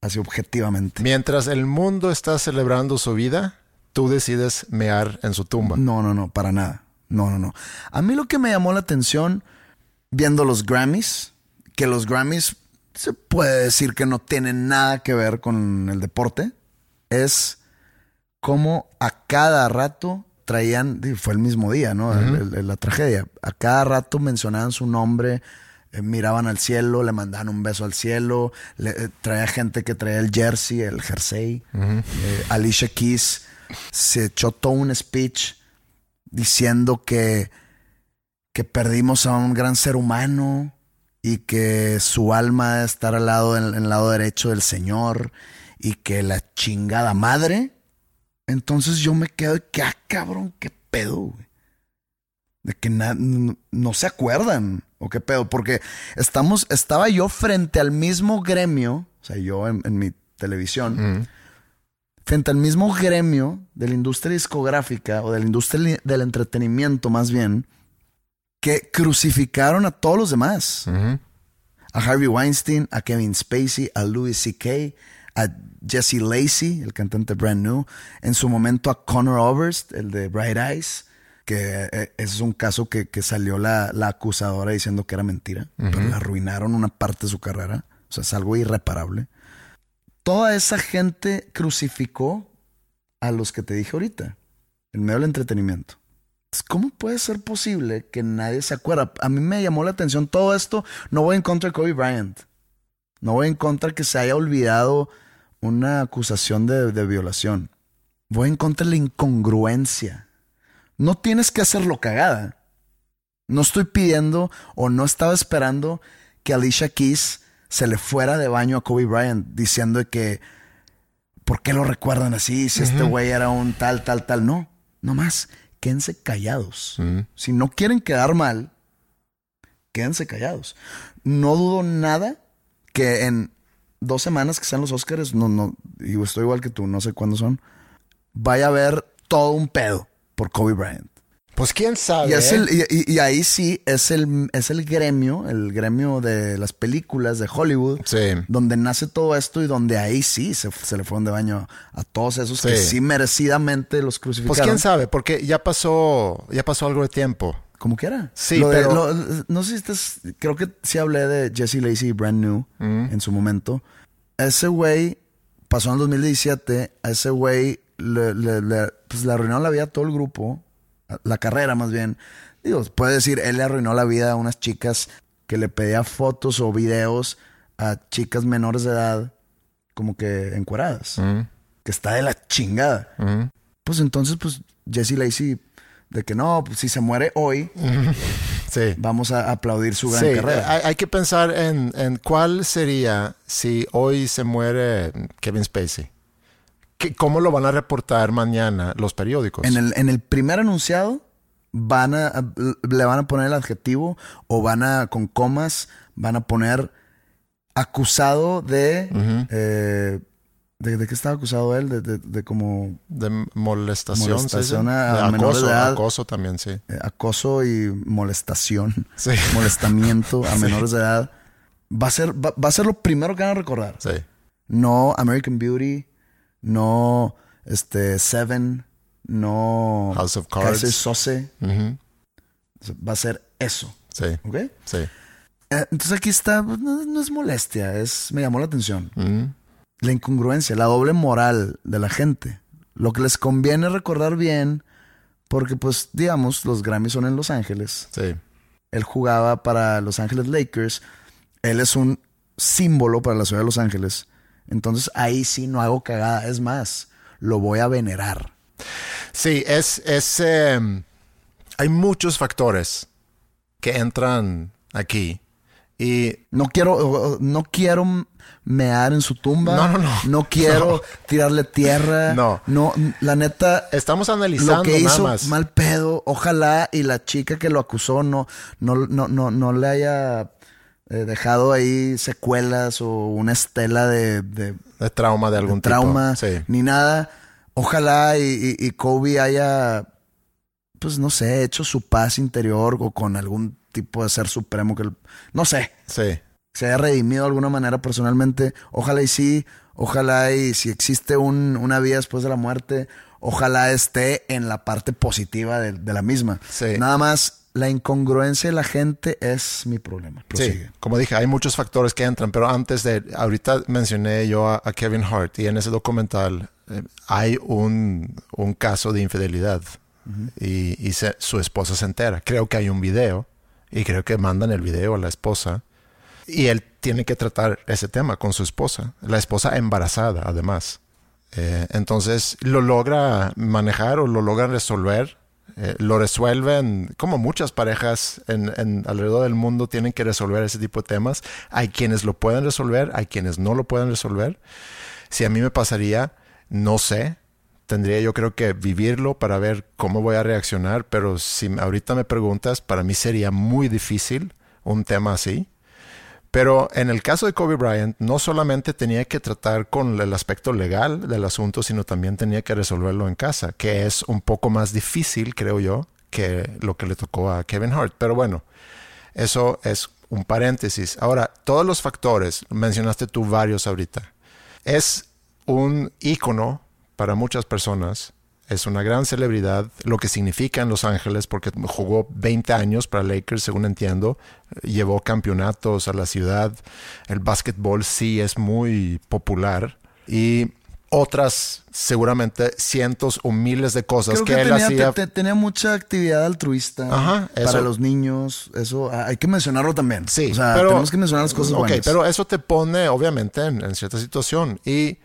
así objetivamente. Mientras el mundo está celebrando su vida, tú decides mear en su tumba. No, no, no, para nada. No, no, no. A mí lo que me llamó la atención viendo los Grammys, que los Grammys se puede decir que no tienen nada que ver con el deporte, es cómo a cada rato traían, fue el mismo día, ¿no? la tragedia. A cada rato mencionaban su nombre, eh, miraban al cielo, le mandaban un beso al cielo, le, eh, traía gente que traía el jersey, el jersey. Eh, Alicia Keys se echó todo un speech diciendo que, que perdimos a un gran ser humano y que su alma debe estar al lado, en, el lado derecho del Señor y que la chingada madre. Entonces yo me quedo de que, ah, cabrón, qué pedo, güey. De que no, se acuerdan, o qué pedo, porque estamos, estaba yo frente al mismo gremio, o sea, yo en, mi televisión, frente al mismo gremio de la industria discográfica o de la industria del entretenimiento más bien, que crucificaron a todos los demás. A Harvey Weinstein, a Kevin Spacey, a Louis C.K., a Jesse Lacey, el cantante brand new, en su momento a Connor Oberst, el de Bright Eyes, que eh, es un caso que, salió la, acusadora diciendo que era mentira, pero le arruinaron una parte de su carrera, o sea, es algo irreparable toda esa gente crucificó a los que te dije ahorita, en medio del entretenimiento. ¿Cómo puede ser posible que nadie se acuerda? A mí me llamó la atención todo esto. No voy en contra de Kobe Bryant. No voy en contra que se haya olvidado una acusación de, de violación. Voy en contra de la incongruencia. No tienes que hacerlo cagada. No estoy pidiendo o no estaba esperando que Alicia Keys se le fuera de baño a Kobe Bryant diciendo que, ¿por qué lo recuerdan así? Si este güey era un tal, tal, tal. No, no más. Quédense callados. Si no quieren quedar mal, quédense callados. No dudo nada que en dos semanas que sean los Oscars, no, no, y estoy igual que tú, no sé cuándo son, vaya a haber todo un pedo por Kobe Bryant. Pues quién sabe. Y, ahí sí es el, es el gremio, el gremio de las películas de Hollywood, donde nace todo esto y donde ahí sí se, le fueron de baño a todos esos que sí merecidamente los crucificaron. Pues quién sabe, porque ya pasó, ya pasó algo de tiempo. Como quiera. Sí, pero... no sé si estás... Creo que sí hablé de Jesse Lacey y Brand New mm. en su momento. Ese güey pasó en el 2017. A ese güey le, le, pues le arruinó la vida a todo el grupo la carrera más bien. Digo, puede decir, él le arruinó la vida a unas chicas que le pedía fotos o videos a chicas menores de edad, como que encueradas. Que está de la chingada. Pues entonces, pues Jesse Lacey, de que no, pues si se muere hoy, sí. vamos a aplaudir su gran carrera. Hay, hay, que pensar en, en cuál sería si hoy se muere Kevin Spacey. ¿Cómo lo van a reportar mañana los periódicos? En el, en el primer anunciado van a, le van a poner el adjetivo o van a, con comas, van a poner acusado de... Eh, de, qué estaba acusado él? De, de, como... De molestación. Molestación a, acoso, acoso también, sí. Eh, acoso y molestación. Sí. Molestamiento a menores de edad. Va a, ser, va, va, a ser lo primero que van a recordar. Sí. No American Beauty, no este Seven, no House of Cards, Sose. Va a ser eso. Sí. ¿Ok? Sí. Eh, entonces aquí está, pues, no, es molestia, es me llamó la atención. La incongruencia, la doble moral de la gente. Lo que les conviene recordar bien, porque pues digamos, los Grammys son en Los Ángeles. Sí. Él jugaba para Los Ángeles Lakers. Él es un símbolo para la ciudad de Los Ángeles. Entonces ahí sí no hago cagada. Es más, lo voy a venerar. Sí, es, es em, hay muchos factores que entran aquí Y No quiero, no quiero mear en su tumba. No, no, no. No quiero tirarle tierra. No. No, la neta. estamos analizando Lo que nada hizo más. mal pedo, ojalá y la chica que lo acusó no, no, no, no, no le haya eh, dejado ahí secuelas o una estela de, de de trauma de algún trauma tipo. Sí. ni nada. Ojalá y, y- y Kobe haya, pues no sé, hecho su paz interior o con algún tipo de ser supremo que, no sé, Sí. se haya redimido de alguna manera personalmente. Ojalá y sí, ojalá y si existe un- una vida después de la muerte, ojalá esté en la parte positiva de, de la misma. Sí. Nada más, la incongruencia de la gente es mi problema. Sí, Prosigue. como dije, hay muchos factores que entran, pero antes de, ahorita mencioné yo a, a Kevin Hart y en ese documental eh, hay un, un caso de infidelidad y, y se- su esposa se entera. Creo que hay un video y creo que mandan el video a la esposa y él tiene que tratar ese tema con su esposa, la esposa embarazada además. Eh, entonces lo logra manejar o lo logra resolver. Eh, lo resuelven como muchas parejas en, en alrededor del mundo tienen que resolver ese tipo de temas. Hay quienes lo pueden resolver, hay quienes no lo pueden resolver. Si a mí me pasaría, no sé. Tendría yo creo que vivirlo para ver cómo voy a reaccionar, pero si ahorita me preguntas, para mí sería muy difícil un tema así. Pero en el caso de Kobe Bryant, no solamente tenía que tratar con el aspecto legal del asunto, sino también tenía que resolverlo en casa, que es un poco más difícil, creo yo, que lo que le tocó a Kevin Hart. Pero bueno, eso es un paréntesis. Ahora, todos los factores, mencionaste tú varios ahorita, es un ícono para muchas personas. Es una gran celebridad, lo que significa en Los Ángeles, porque jugó 20 años para Lakers, según entiendo. Llevó campeonatos a la ciudad. El básquetbol sí es muy popular. Y otras, seguramente cientos o miles de cosas Creo que, que, él tenía, hacía. te- te- tenía mucha actividad altruista Ajá, para los niños. Eso ah, hay que mencionarlo también. Sí, o sea, pero, tenemos que mencionar las cosas ok, buenas. pero eso te pone, obviamente, en, en cierta situación. Y,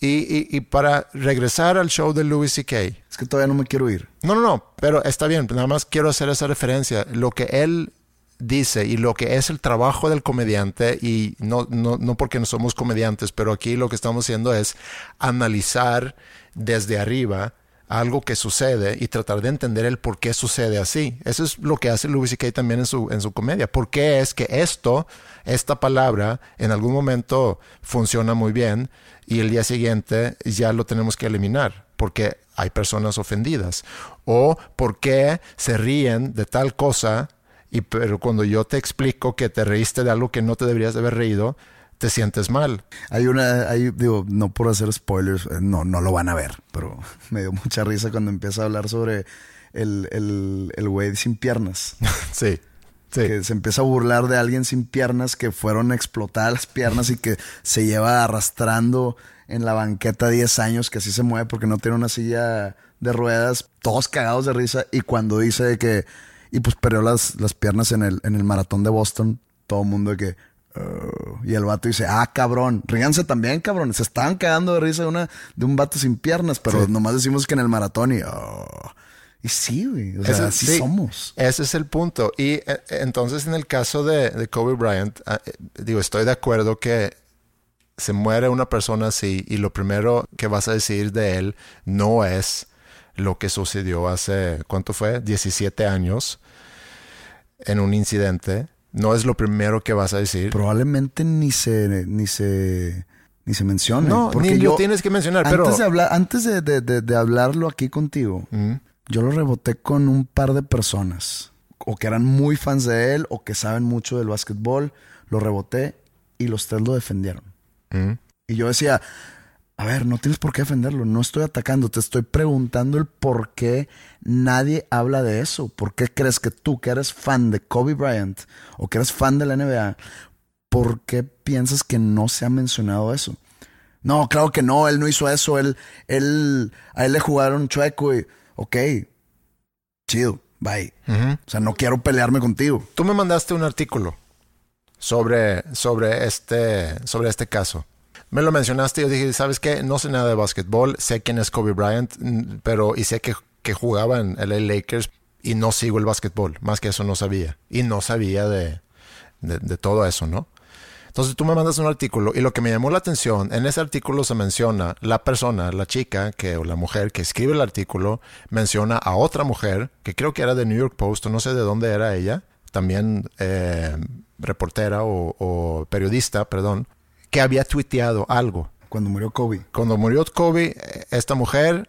y, y, y para regresar al show de Louis C.K., Es que todavía no me quiero ir. no, no, no, pero está bien, nada más quiero hacer esa referencia. Lo que él dice y lo que es el trabajo del comediante, y no, no, no porque no somos comediantes, pero aquí lo que estamos haciendo es analizar desde arriba algo que sucede y tratar de entender el por qué sucede así. Eso es lo que hace Louis C.K. también en su, en su comedia. ¿Por qué es que esto, esta palabra, en algún momento funciona muy bien y el día siguiente ya lo tenemos que eliminar? Porque hay personas ofendidas. O por qué se ríen de tal cosa y pero cuando yo te explico que te reíste de algo que no te deberías de haber reído, te sientes mal. Hay una, hay, digo, no por hacer spoilers, eh, no, no lo van a ver, pero me dio mucha risa cuando empieza a hablar sobre el, el, el güey sin piernas. Sí. Sí. Que se empieza a burlar de alguien sin piernas que fueron explotadas las piernas y que se lleva arrastrando en la banqueta 10 años, que así se mueve porque no tiene una silla de ruedas, todos cagados de risa. Y cuando dice que, y pues perdió las, las piernas en el, en el maratón de Boston, todo el mundo de que, "Oh", y el vato dice, ah, cabrón, ríganse también, cabrón. Se estaban cagando de risa de, una, de un vato sin piernas, pero Sí. nomás decimos que en el maratón y, "Oh". y sí, güey, o sea, Ese- así sí, somos. Ese es el punto. Y eh, entonces en el caso de, de Kobe Bryant, ah, eh, digo, estoy de acuerdo que se muere una persona así y lo primero que vas a decir de él no es lo que sucedió hace, ¿cuánto fue? 17 años en un incidente. No es lo primero que vas a decir. probablemente ni se ni se ni se mencione. No, porque ni yo lo tienes que mencionar, antes pero... de hablar, antes de, de- de- de hablarlo aquí contigo, Mm, yo lo reboté con un par de personas o que eran muy fans de él o que saben mucho del básquetbol. Lo reboté y los tres lo defendieron. mm. Y yo decía, a ver, no tienes por qué defenderlo, no estoy atacando, te estoy preguntando el por qué nadie habla de eso. ¿Por qué crees que tú, que eres fan de Kobe Bryant o que eres fan de la NBA, por qué piensas que no se ha mencionado eso? No, claro que no, él no hizo eso, él, él, a él le jugaron chueco y, ok, chido, bye. O sea, no quiero pelearme contigo. Tú me mandaste un artículo sobre, sobre, este, sobre este caso. Me lo mencionaste y yo dije, ¿sabes qué? No sé nada de básquetbol, sé quién es Kobe Bryant, mm, pero y sé que, que jugaba en LA Lakers y no sigo el básquetbol, más que eso no sabía. Y no sabía de, de, todo eso, ¿no? Entonces tú me mandas un artículo y lo que me llamó la atención, en ese artículo se menciona la persona, la chica que, o la mujer que escribe el artículo, menciona a otra mujer que creo que era de New York Post no sé de dónde era ella, también eh, reportera o periodista, perdón, que había tuiteado algo. Cuando murió Kobe. Cuando murió Kobe, eh, esta mujer,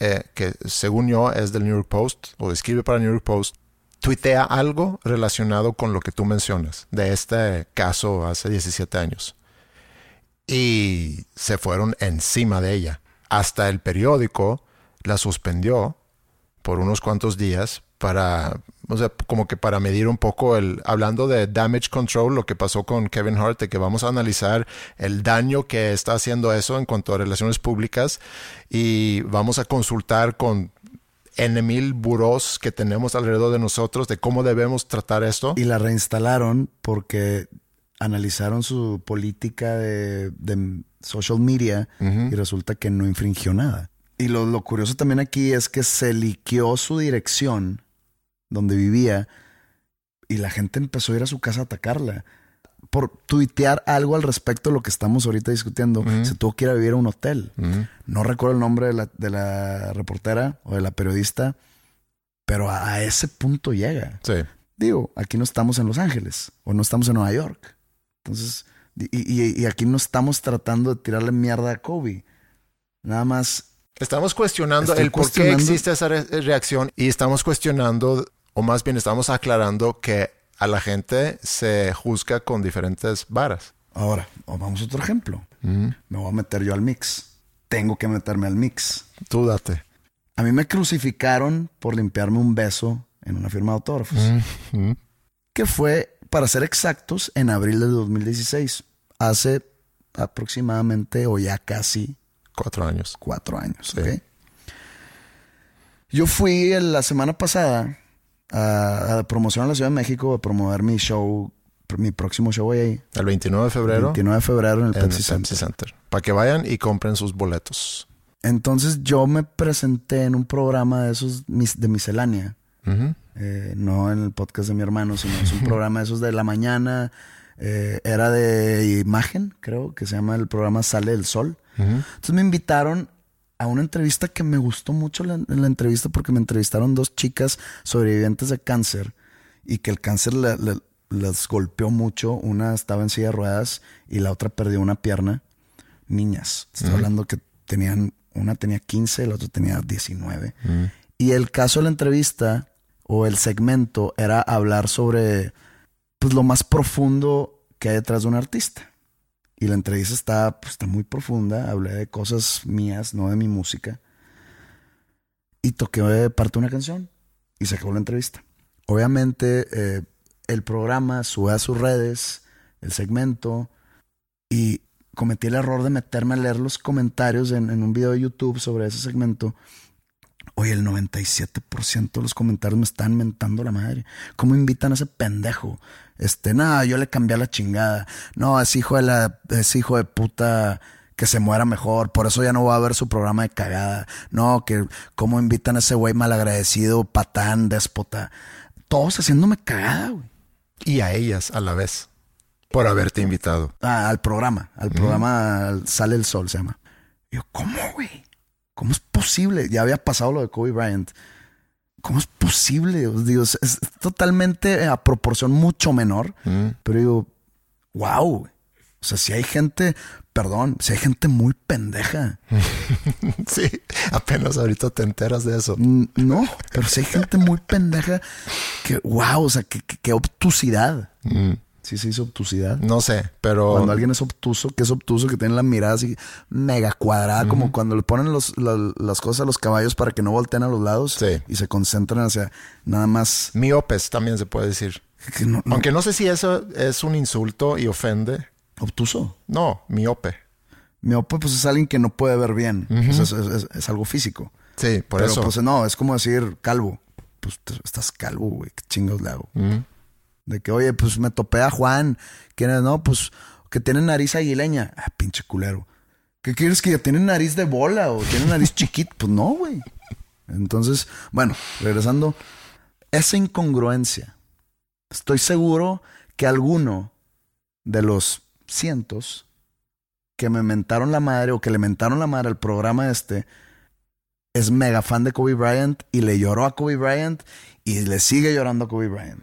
eh, que según yo es del New York Post o escribe para New York Post, tuitea algo relacionado con lo que tú mencionas de este caso hace 17 años. Y se fueron encima de ella. Hasta el periódico la suspendió por unos cuantos días para, o sea, como que para medir un poco el, hablando de damage control, lo que pasó con Kevin Hart, de que vamos a analizar el daño que está haciendo eso en cuanto a relaciones públicas y vamos a consultar con N mil buros que tenemos alrededor de nosotros de cómo debemos tratar esto. Y la reinstalaron porque analizaron su política de, de social media y resulta que no infringió nada. Y lo, lo, curioso también aquí es que se liqueó su dirección donde vivía y la gente empezó a ir a su casa a atacarla. Por tuitear algo al respecto de lo que estamos ahorita discutiendo, se tuvo que ir a vivir a un hotel. No recuerdo el nombre de la, de la, reportera o de la periodista, pero a, a ese punto llega. Sí. Digo, aquí no estamos en Los Ángeles o no estamos en Nueva York. Entonces, y, y, y aquí no estamos tratando de tirarle mierda a Kobe. Nada más Estamos cuestionando el por qué existe esa re- reacción y estamos cuestionando, o más bien estamos aclarando que a la gente se juzga con diferentes varas. Ahora, vamos a otro ejemplo. Me voy a meter yo al mix. Tengo que meterme al mix. Tú date. A mí me crucificaron por limpiarme un beso en una firma de autógrafos. Que fue, para ser exactos, en abril de 2016. Hace aproximadamente o ya casi Cuatro años. cuatro años. Sí. ¿ok? Yo fui la semana pasada a, a promocionar la Ciudad de México, a promover mi show, mi próximo show ahí. El 29 de febrero 29 de febrero en el en el Pepsi Center. Pepsi Center. Para que vayan y compren sus boletos. Entonces yo me presenté en un programa de esos de miscelánea. Eh, no en el podcast de mi hermano, sino es un programa de esos de la mañana. eh, era de imagen, creo, que se llama el programa Sale el Sol. Entonces me invitaron a una entrevista que me gustó mucho la, la entrevista porque me entrevistaron dos chicas sobrevivientes de cáncer y que el cáncer las golpeó mucho. Una estaba en silla de ruedas y la otra perdió una pierna. Niñas. Estoy hablando que tenían, una tenía 15 y la otra tenía 19. Y el caso de la entrevista o el segmento era hablar sobre pues, lo más profundo que hay detrás de un artista. Y la entrevista está, pues, está muy profunda. Hablé de cosas mías, no de mi música. Y toqué parte de una canción. Y se acabó la entrevista. Obviamente, eh, el programa sube a sus redes, el segmento. Y cometí el error de meterme a leer los comentarios en, en un video de YouTube sobre ese segmento. Oye, el 97% de los comentarios me están mentando la madre. ¿Cómo invitan a ese pendejo? Este, nada, yo le cambié a la chingada. No, es hijo de la, es hijo de puta que se muera mejor. Por eso ya no va a ver su programa de cagada. No, que cómo invitan a ese güey malagradecido, patán, déspota. Todos haciéndome cagada, güey. Y a ellas a la vez. Por haberte invitado. Ah, al programa. Al programa al Sale el Sol se llama. Y yo, ¿cómo, güey? ¿Cómo es posible? Ya había pasado lo de Kobe Bryant. ¿Cómo es posible? Os Digo, es, es totalmente a proporción mucho menor. Mm. Pero digo, wow. O sea, si hay gente, perdón, si hay gente muy pendeja. Sí, apenas ahorita te enteras de eso. No, pero si hay gente muy pendeja que, wow, o sea, que, que, que obtusidad. Mm. Sí se dice obtusidad. No sé, pero... Cuando alguien es obtuso, que es obtuso, que tiene la mirada así mega cuadrada, como cuando le ponen los, la- las cosas a los caballos para que no volteen a los lados Sí. y se concentran hacia nada más. Miopes también se puede decir. que no- no- Aunque no sé si eso es un insulto y ofende. obtuso. No, miope. Miope, pues es alguien que no puede ver bien. Es, es- es- es algo físico. Sí, por Pero eso. pues no, es como decir calvo. Pues estás calvo, güey. ¿Qué chingos le hago? De que, oye, pues me topé a Juan. ¿Quién es? No, pues que tiene nariz aguileña. Ah, pinche culero. ¿Qué quieres que ya tiene nariz de bola o tiene nariz chiquita? Pues no, güey. Entonces, bueno, regresando, esa incongruencia. Estoy seguro que alguno de los cientos que me mentaron la madre o que le mentaron la madre al programa este es mega fan de Kobe Bryant y le lloró a Kobe Bryant y le sigue llorando a Kobe Bryant.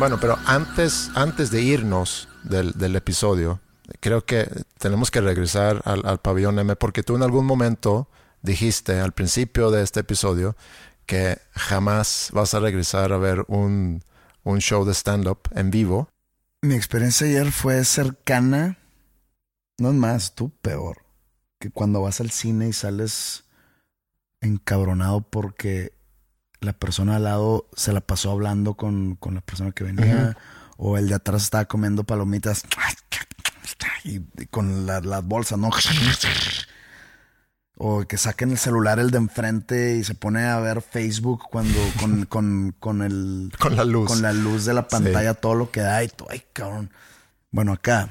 Bueno, pero antes, antes de irnos del, del episodio, creo que tenemos que regresar al, al pabellón M porque tú en algún momento dijiste al principio de este episodio que jamás vas a regresar a ver un, un show de stand-up en vivo. Mi experiencia ayer fue cercana, no es más, tú peor, que cuando vas al cine y sales encabronado porque la persona al lado se la pasó hablando con, con la persona que venía, o el de atrás estaba comiendo palomitas y, y con la- las bolsas, ¿no? O que saquen el celular el de enfrente y se pone a ver Facebook cuando con, con, con el Con la luz. con la luz de la pantalla, todo lo que da y todo. Ay, cabrón. Bueno, acá.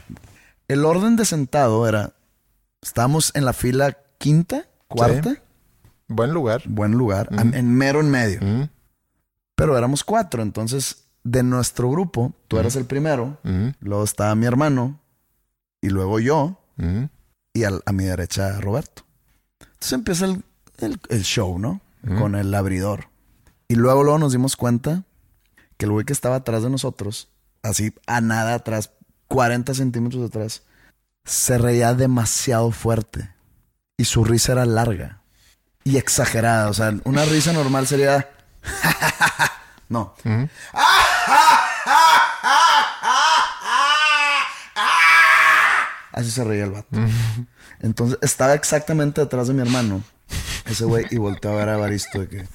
El orden de sentado era. Estábamos en la fila quinta, cuarta. Buen lugar. Buen lugar. En mero en medio. Mm, Pero éramos cuatro. Entonces, de nuestro grupo, tú eras el primero. Luego estaba mi hermano. Y luego yo. Y al- a mi derecha, Roberto. Entonces empieza el, el- el show, ¿no? Con el abridor. Y luego, luego nos dimos cuenta que el güey que estaba atrás de nosotros, así a nada atrás, 40 centímetros atrás, se reía demasiado fuerte. Y su risa era larga y exagerada. O sea, una risa normal sería. no. Así se reía el vato. Entonces estaba exactamente detrás de mi hermano, ese güey, y volteó a ver a Baristo de que,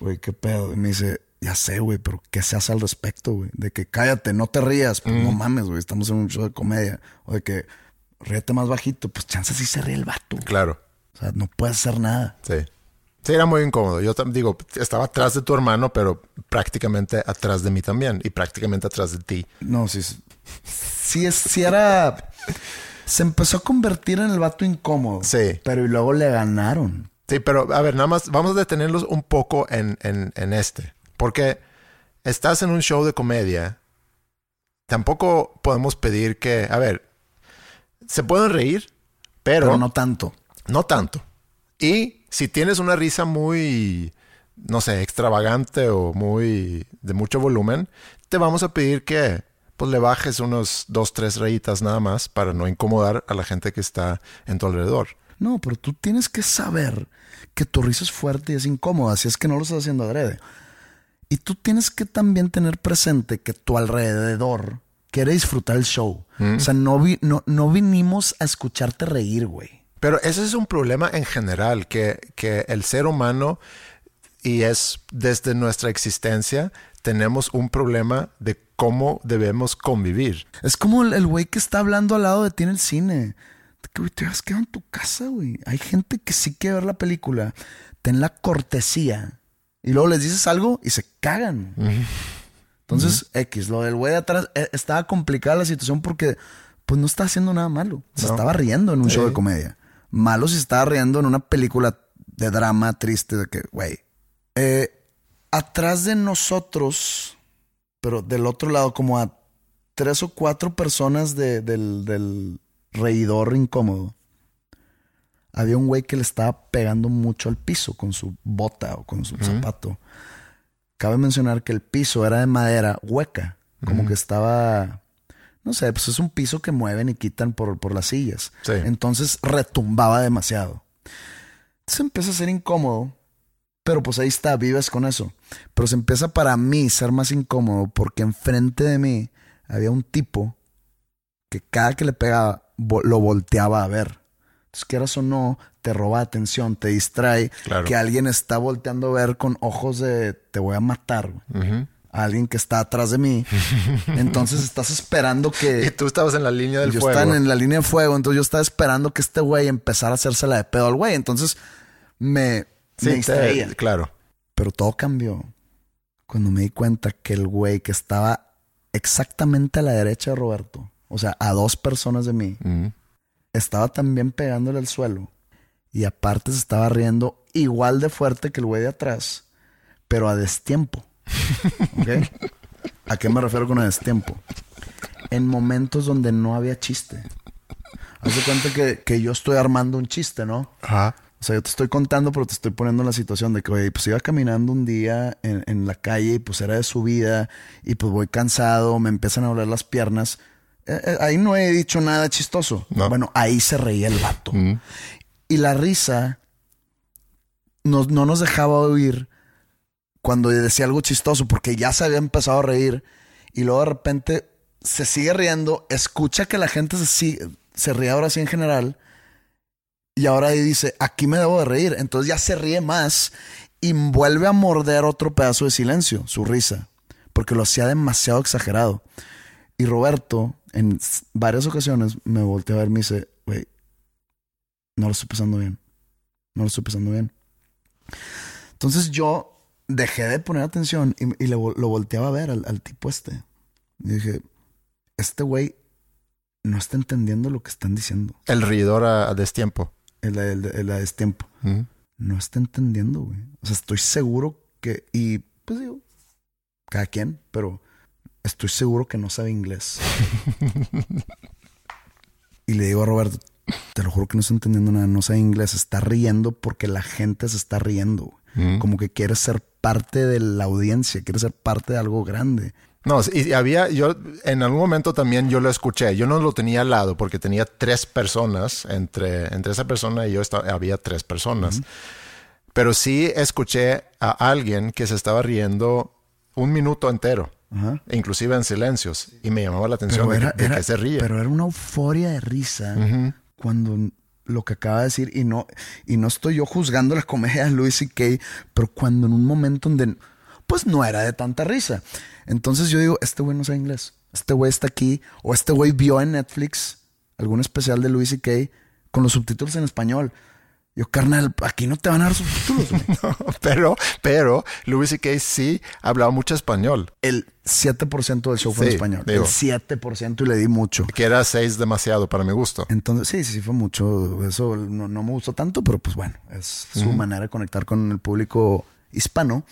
güey, qué pedo. Y me dice, ya sé, güey, pero ¿qué se hace al respecto, güey? De que cállate, no te rías, pues no mames, güey, estamos en un show de comedia. O de que ríete más bajito, pues chance sí se ríe el vato. Claro. O sea, no puedes hacer nada. Sí. Sí, era muy incómodo. Yo digo, estaba atrás de tu hermano, pero prácticamente atrás de mí también. Y prácticamente atrás de ti. No, sí. sí. Sí, es, sí era. Se empezó a convertir en el vato incómodo. Sí. Pero y luego le ganaron. Sí, pero a ver, nada más vamos a detenerlos un poco en, en, en este. Porque estás en un show de comedia. Tampoco podemos pedir que, a ver, se pueden reír, pero, Pero no tanto. No tanto. Y si tienes una risa muy, no sé, extravagante o muy de mucho volumen, te vamos a pedir que pues le bajes unos dos, tres rayitas nada más para no incomodar a la gente que está en tu alrededor. No, pero tú tienes que saber que tu risa es fuerte y es incómoda, si es que no lo estás haciendo adrede. Y tú tienes que también tener presente que tu alrededor quiere disfrutar el show. O sea, no, vi- no, no vinimos a escucharte reír, güey. Pero ese es un problema en general, que, que el ser humano y es desde nuestra existencia tenemos un problema de cómo debemos convivir. Es como el güey que está hablando al lado de ti en el cine. De que, güey, te has quedado en tu casa, güey. Hay gente que sí quiere ver la película. Ten la cortesía. Y luego les dices algo y se cagan. Entonces, X, lo del güey de atrás, eh, estaba complicada la situación porque pues no está haciendo nada malo. Se No. estaba riendo en un show de comedia. Malo si estaba riendo en una película de drama triste de que, güey. Eh, atrás de nosotros, pero del otro lado, como a tres o cuatro personas de- del, del reidor incómodo, había un güey que le estaba pegando mucho al piso con su bota o con su zapato. Cabe mencionar que el piso era de madera hueca, como que estaba, no sé, pues es un piso que mueven y quitan por, por las sillas. Sí. Entonces retumbaba demasiado. Entonces empieza a ser incómodo, pero pues ahí está, vives con eso. Pero se empieza para mí ser más incómodo porque enfrente de mí había un tipo que cada que le pegaba lo volteaba a ver. Entonces, quieras o no, te roba atención, te distrae. Claro. Que alguien está volteando a ver con ojos de te voy a matar. Ujú. A alguien que está atrás de mí. Entonces estás esperando que. Y tú estabas en la línea del yo fuego. estaba en la línea de fuego, entonces yo estaba esperando que este güey empezara a hacérsela de pedo al güey. Entonces me, Sí, me te- distraía. claro. Pero todo cambió cuando me di cuenta que el güey que estaba exactamente a la derecha de Roberto, o sea, a dos personas de mí, estaba también pegándole al suelo. Y aparte se estaba riendo igual de fuerte que el güey de atrás, pero a destiempo. ¿Ok? ¿A qué me refiero con a destiempo? En momentos donde no había chiste. Haz de cuenta que, que yo estoy armando un chiste, ¿no? Ajá. O sea, yo te estoy contando, pero te estoy poniendo en la situación de que, oye, pues iba caminando un día en, en la calle y pues era de subida y pues voy cansado, me empiezan a doler las piernas. Eh, eh, ahí no he dicho nada chistoso. No. Bueno, ahí se reía el vato. Y la risa nos- no nos dejaba oír cuando decía algo chistoso porque ya se había empezado a reír y luego de repente se sigue riendo, escucha que la gente se, se ríe ahora sí en general y ahora ahí dice, aquí me debo de reír. Entonces ya se ríe más y vuelve a morder otro pedazo de silencio, su risa, porque lo hacía demasiado exagerado. Y Roberto, en varias ocasiones, me volteó a ver y me dice, güey, no lo estoy pasando bien. No lo estoy pasando bien. Entonces yo dejé de poner atención y, y le lo volteaba a ver al, al tipo este. Y dije, este güey no está entendiendo lo que están diciendo. El reidor a, a destiempo. El, el, el, el destiempo. No está entendiendo, güey. O sea, estoy seguro que... Y pues digo, cada quien, pero estoy seguro que no sabe inglés. y le digo a Roberto, te lo juro que no está entendiendo nada, no sabe inglés, está riendo porque la gente se está riendo. Como que quiere ser parte de la audiencia, quiere ser parte de algo grande. No, y había, yo en algún momento también yo lo escuché. Yo no lo tenía al lado porque tenía tres personas. Entre, entre esa persona y yo esta- había tres personas. Pero sí escuché a alguien que se estaba riendo un minuto entero, Ajá. inclusive en silencios. Y me llamaba la atención de, era, que- de era- que se ríe. pero era una euforia de risa Ujú. cuando lo que acaba de decir, y no, y no estoy yo juzgando la comedia de Louis C.K., pero cuando en un momento donde, pues no era de tanta risa. Entonces yo digo, este güey no sabe inglés. Este güey está aquí, o este güey vio en Netflix algún especial de Louis C.K. con los subtítulos en español. Yo, carnal, aquí no te van a dar subtítulos, güey. pero, pero Louis C.K. sí hablaba mucho español. El 7% del show fue en Sí, español. digo. El 7% y le di mucho. Que era seis demasiado para mi gusto. Entonces, sí, sí, sí fue mucho. Eso no, no me gustó tanto, pero pues bueno, es su manera de conectar con el público hispano.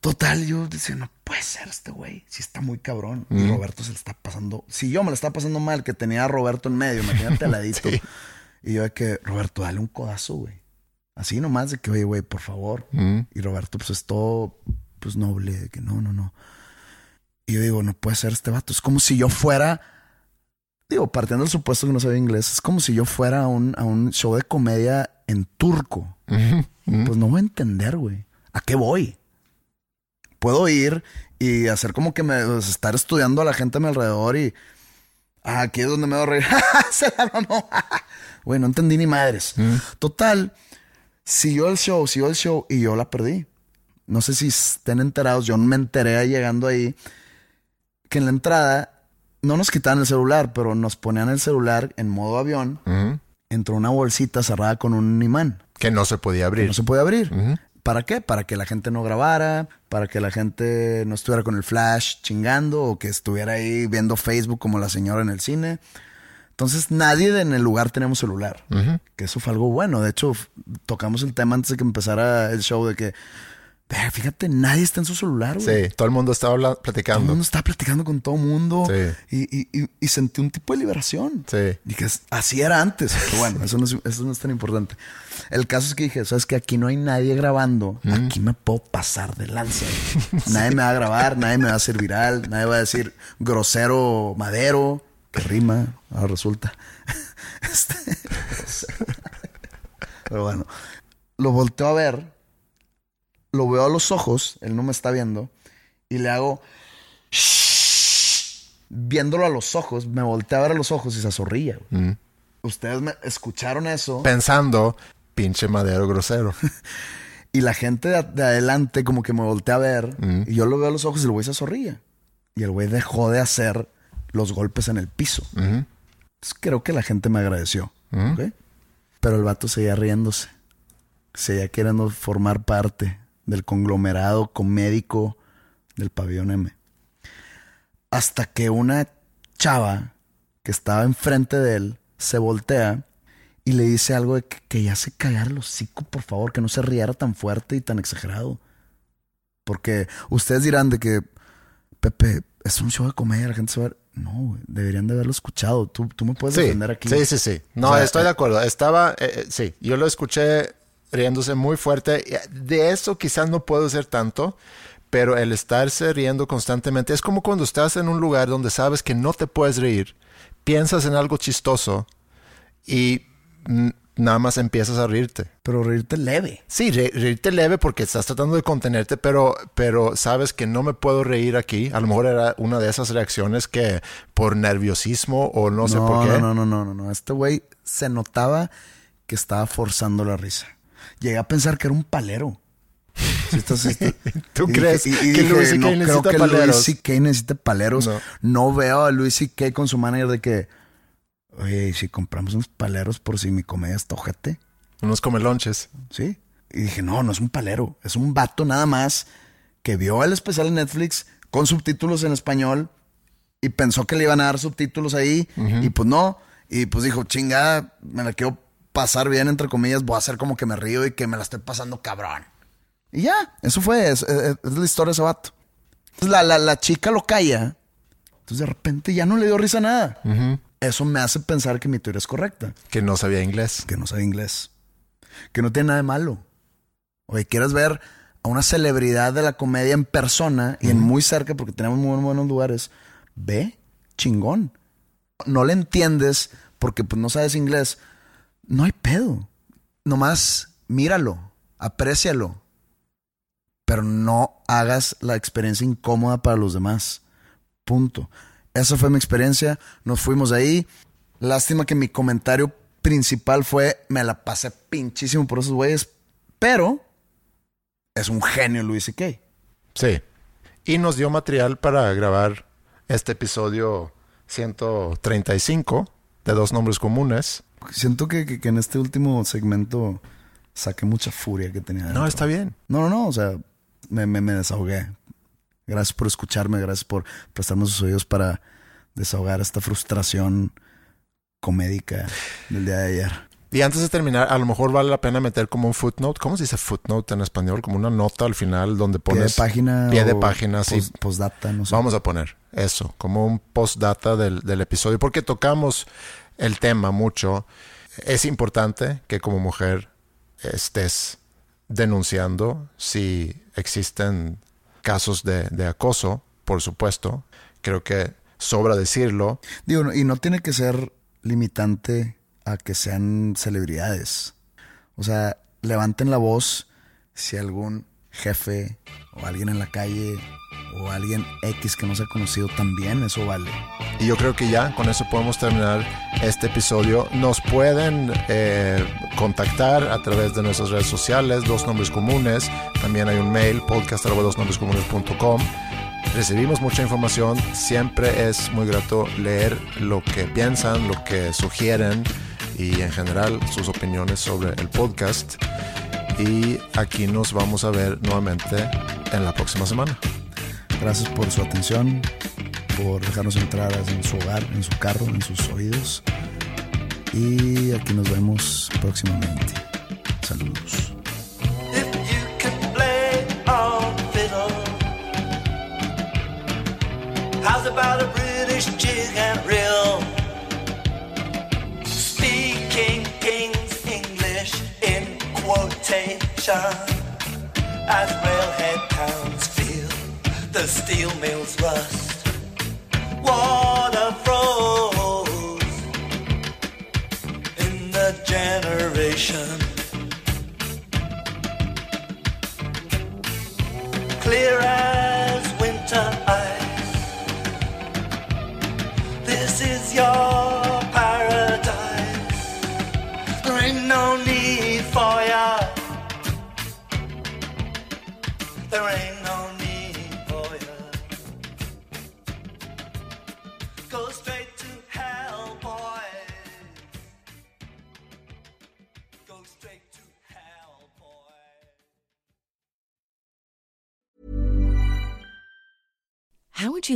Total, yo decía, no puede ser este güey, si está muy cabrón. Y Roberto se le está pasando. Si yo me lo estaba pasando mal, que tenía a Roberto en medio, imagínate al ladito. Sí. Y yo de que, Roberto, dale un codazo, güey. Así nomás de que, oye, güey, por favor. Ujú. Y Roberto, pues es todo, pues noble, de que no, no, no. Y yo digo, no puede ser este vato. Es como si yo fuera, digo, partiendo del supuesto que no sabía inglés, es como si yo fuera a un, a un show de comedia en turco. Ujú. Pues no voy a entender, güey. ¿A qué voy? Puedo ir y hacer como que me, pues, estar estudiando a la gente a mi alrededor y ah, aquí es donde me voy a reír. Se la mamó. Güey, no entendí ni madres. Total, siguió el show, siguió el show y yo la perdí. no sé si estén enterados, yo me enteré llegando ahí, que en la entrada no nos quitaban el celular, pero nos ponían el celular en modo avión, Ujú. entre una bolsita cerrada con un imán, Que no se podía que abrir. no se puede abrir. ¿Para qué? Para que la gente no grabara, para que la gente no estuviera con el flash chingando o que estuviera ahí viendo Facebook como la señora en el cine. Entonces nadie en el lugar tenemos celular, que eso fue algo bueno. De hecho, tocamos el tema antes de que empezara el show de que, "Ve, fíjate, nadie está en su celular, güey. Sí, todo el mundo estaba habla- Todo el platicando. mundo está platicando con todo el mundo Sí. y, y- y- y sentí un tipo de liberación. Sí. Dije, "Es- así era antes. Pero bueno, eso no, es, eso no es tan importante. El caso es que dije, sabes que aquí no hay nadie grabando. Aquí me puedo pasar de lanza. Nadie me va a grabar, nadie me va a hacer viral, nadie va a decir grosero madero, que rima, ahora resulta. Este, pero bueno, lo volteo a ver, lo veo a los ojos, él no me está viendo, y le hago viéndolo a los ojos, me volteé a ver a los ojos y se zorrilla. Mm. Ustedes me escucharon eso Pensando, pinche madero grosero. y la gente de, de adelante como que me voltea a ver Mm. y yo lo veo a los ojos y el güey se zorrilla. Y el güey dejó de hacer los golpes en el piso. Entonces, creo que la gente me agradeció. Pero el vato seguía riéndose. Seguía queriendo formar parte del conglomerado comédico del pabellón M. Hasta que una chava que estaba enfrente de él se voltea y le dice algo de que, que ya se callara el hocico, por favor, que no se riera tan fuerte y tan exagerado. Porque ustedes dirán de que, Pepe, es un show de comedia, la gente se va a... No, güey, deberían de haberlo escuchado. Tú, tú me puedes Sí, defender aquí. sí, sí, sí. No, O sea, estoy de eh, acuerdo. Estaba, eh, eh, sí, yo lo escuché riéndose muy fuerte. De eso quizás no puedo hacer tanto, pero el estarse riendo constantemente es como cuando estás en un lugar donde sabes que no te puedes reír, piensas en algo chistoso y mm, nada más empiezas a reírte. Pero reírte leve. Sí, re- reírte leve porque estás tratando de contenerte, pero, pero sabes que no me puedo reír aquí. A lo mejor era una de esas reacciones que por nerviosismo o no, sé por qué. No, no, no, no, no. Este güey se notaba que estaba forzando la risa. Llegué a pensar que era un palero. Sí, ¿Tú y crees dije- y- y que dije, Louis C.K. no creo necesita que paleros? Louis C.K. necesita paleros. No. No. veo a Louis C.K. con su manager de que, oye, ¿y si compramos unos paleros por si mi comedia está ojete, Unos comelonches. ¿sí? Y dije, no, no es un palero. Es un vato nada más que vio el especial en Netflix con subtítulos en español y pensó que le iban a dar subtítulos ahí y pues no. Y pues dijo, chinga, me la quiero pasar bien, entre comillas, voy a hacer como que me río y que me la estoy pasando cabrón. Y ya, eso fue, es, es- es la historia de ese vato. Entonces la, la, la chica lo calla, entonces de repente ya no le dio risa a nada. Eso me hace pensar que mi teoría es correcta, Que no sabía inglés. que no sabe inglés, que no tiene nada de malo. Oye, ¿quieres ver a una celebridad de la comedia en persona y en muy cerca, porque tenemos muy buenos lugares? Ve, chingón. No le entiendes porque pues no sabes inglés. No hay pedo. Nomás míralo, aprécialo. Pero no hagas la experiencia incómoda para los demás. Punto. Esa fue mi experiencia. Nos fuimos de ahí. Lástima que mi comentario principal fue: me la pasé pinchísimo por esos güeyes. Pero es un genio Luis C.K. Sí. Y nos dio material para grabar este episodio 135 de Dos Nombres Comunes. Siento que, que- que en este último segmento saqué mucha furia que tenía. No, está bien. No, no, no. O sea, me, me, me desahogué. Gracias por escucharme. Gracias por prestarme sus oídos para desahogar esta frustración comédica del día de ayer. Y antes de terminar, a lo mejor vale la pena meter como un footnote. ¿Cómo se dice footnote en español? Como una nota al final donde Pie de pones... página. Pie de página, sí. pos- Postdata, no sé. Vamos a poner eso, como un postdata del, del episodio, porque tocamos el tema mucho. Es importante que como mujer estés denunciando si existen casos de, de acoso, por supuesto. Creo que sobra decirlo. Digo, y no tiene que ser limitante a que sean celebridades. O sea, levanten la voz si algún jefe o alguien en la calle o alguien X que no se ha conocido también, eso vale. Y yo creo que ya con eso podemos terminar este episodio. Nos pueden eh, contactar a través de nuestras redes sociales, Dos Nombres Comunes. También hay un mail, podcast.dosnombrescomunes.com. Recibimos mucha información. Siempre es muy grato leer lo que piensan, lo que sugieren y en general sus opiniones sobre el podcast. Y aquí nos vamos a ver nuevamente en la próxima semana. Gracias por su atención, por dejarnos entrar en su hogar, en su carro, en sus oídos. Y aquí nos vemos próximamente. Saludos. If you could play on fiddle, how's about a British jig and reel? Quotation, as railhead towns feel the steel mills rust. Water froze in the generation.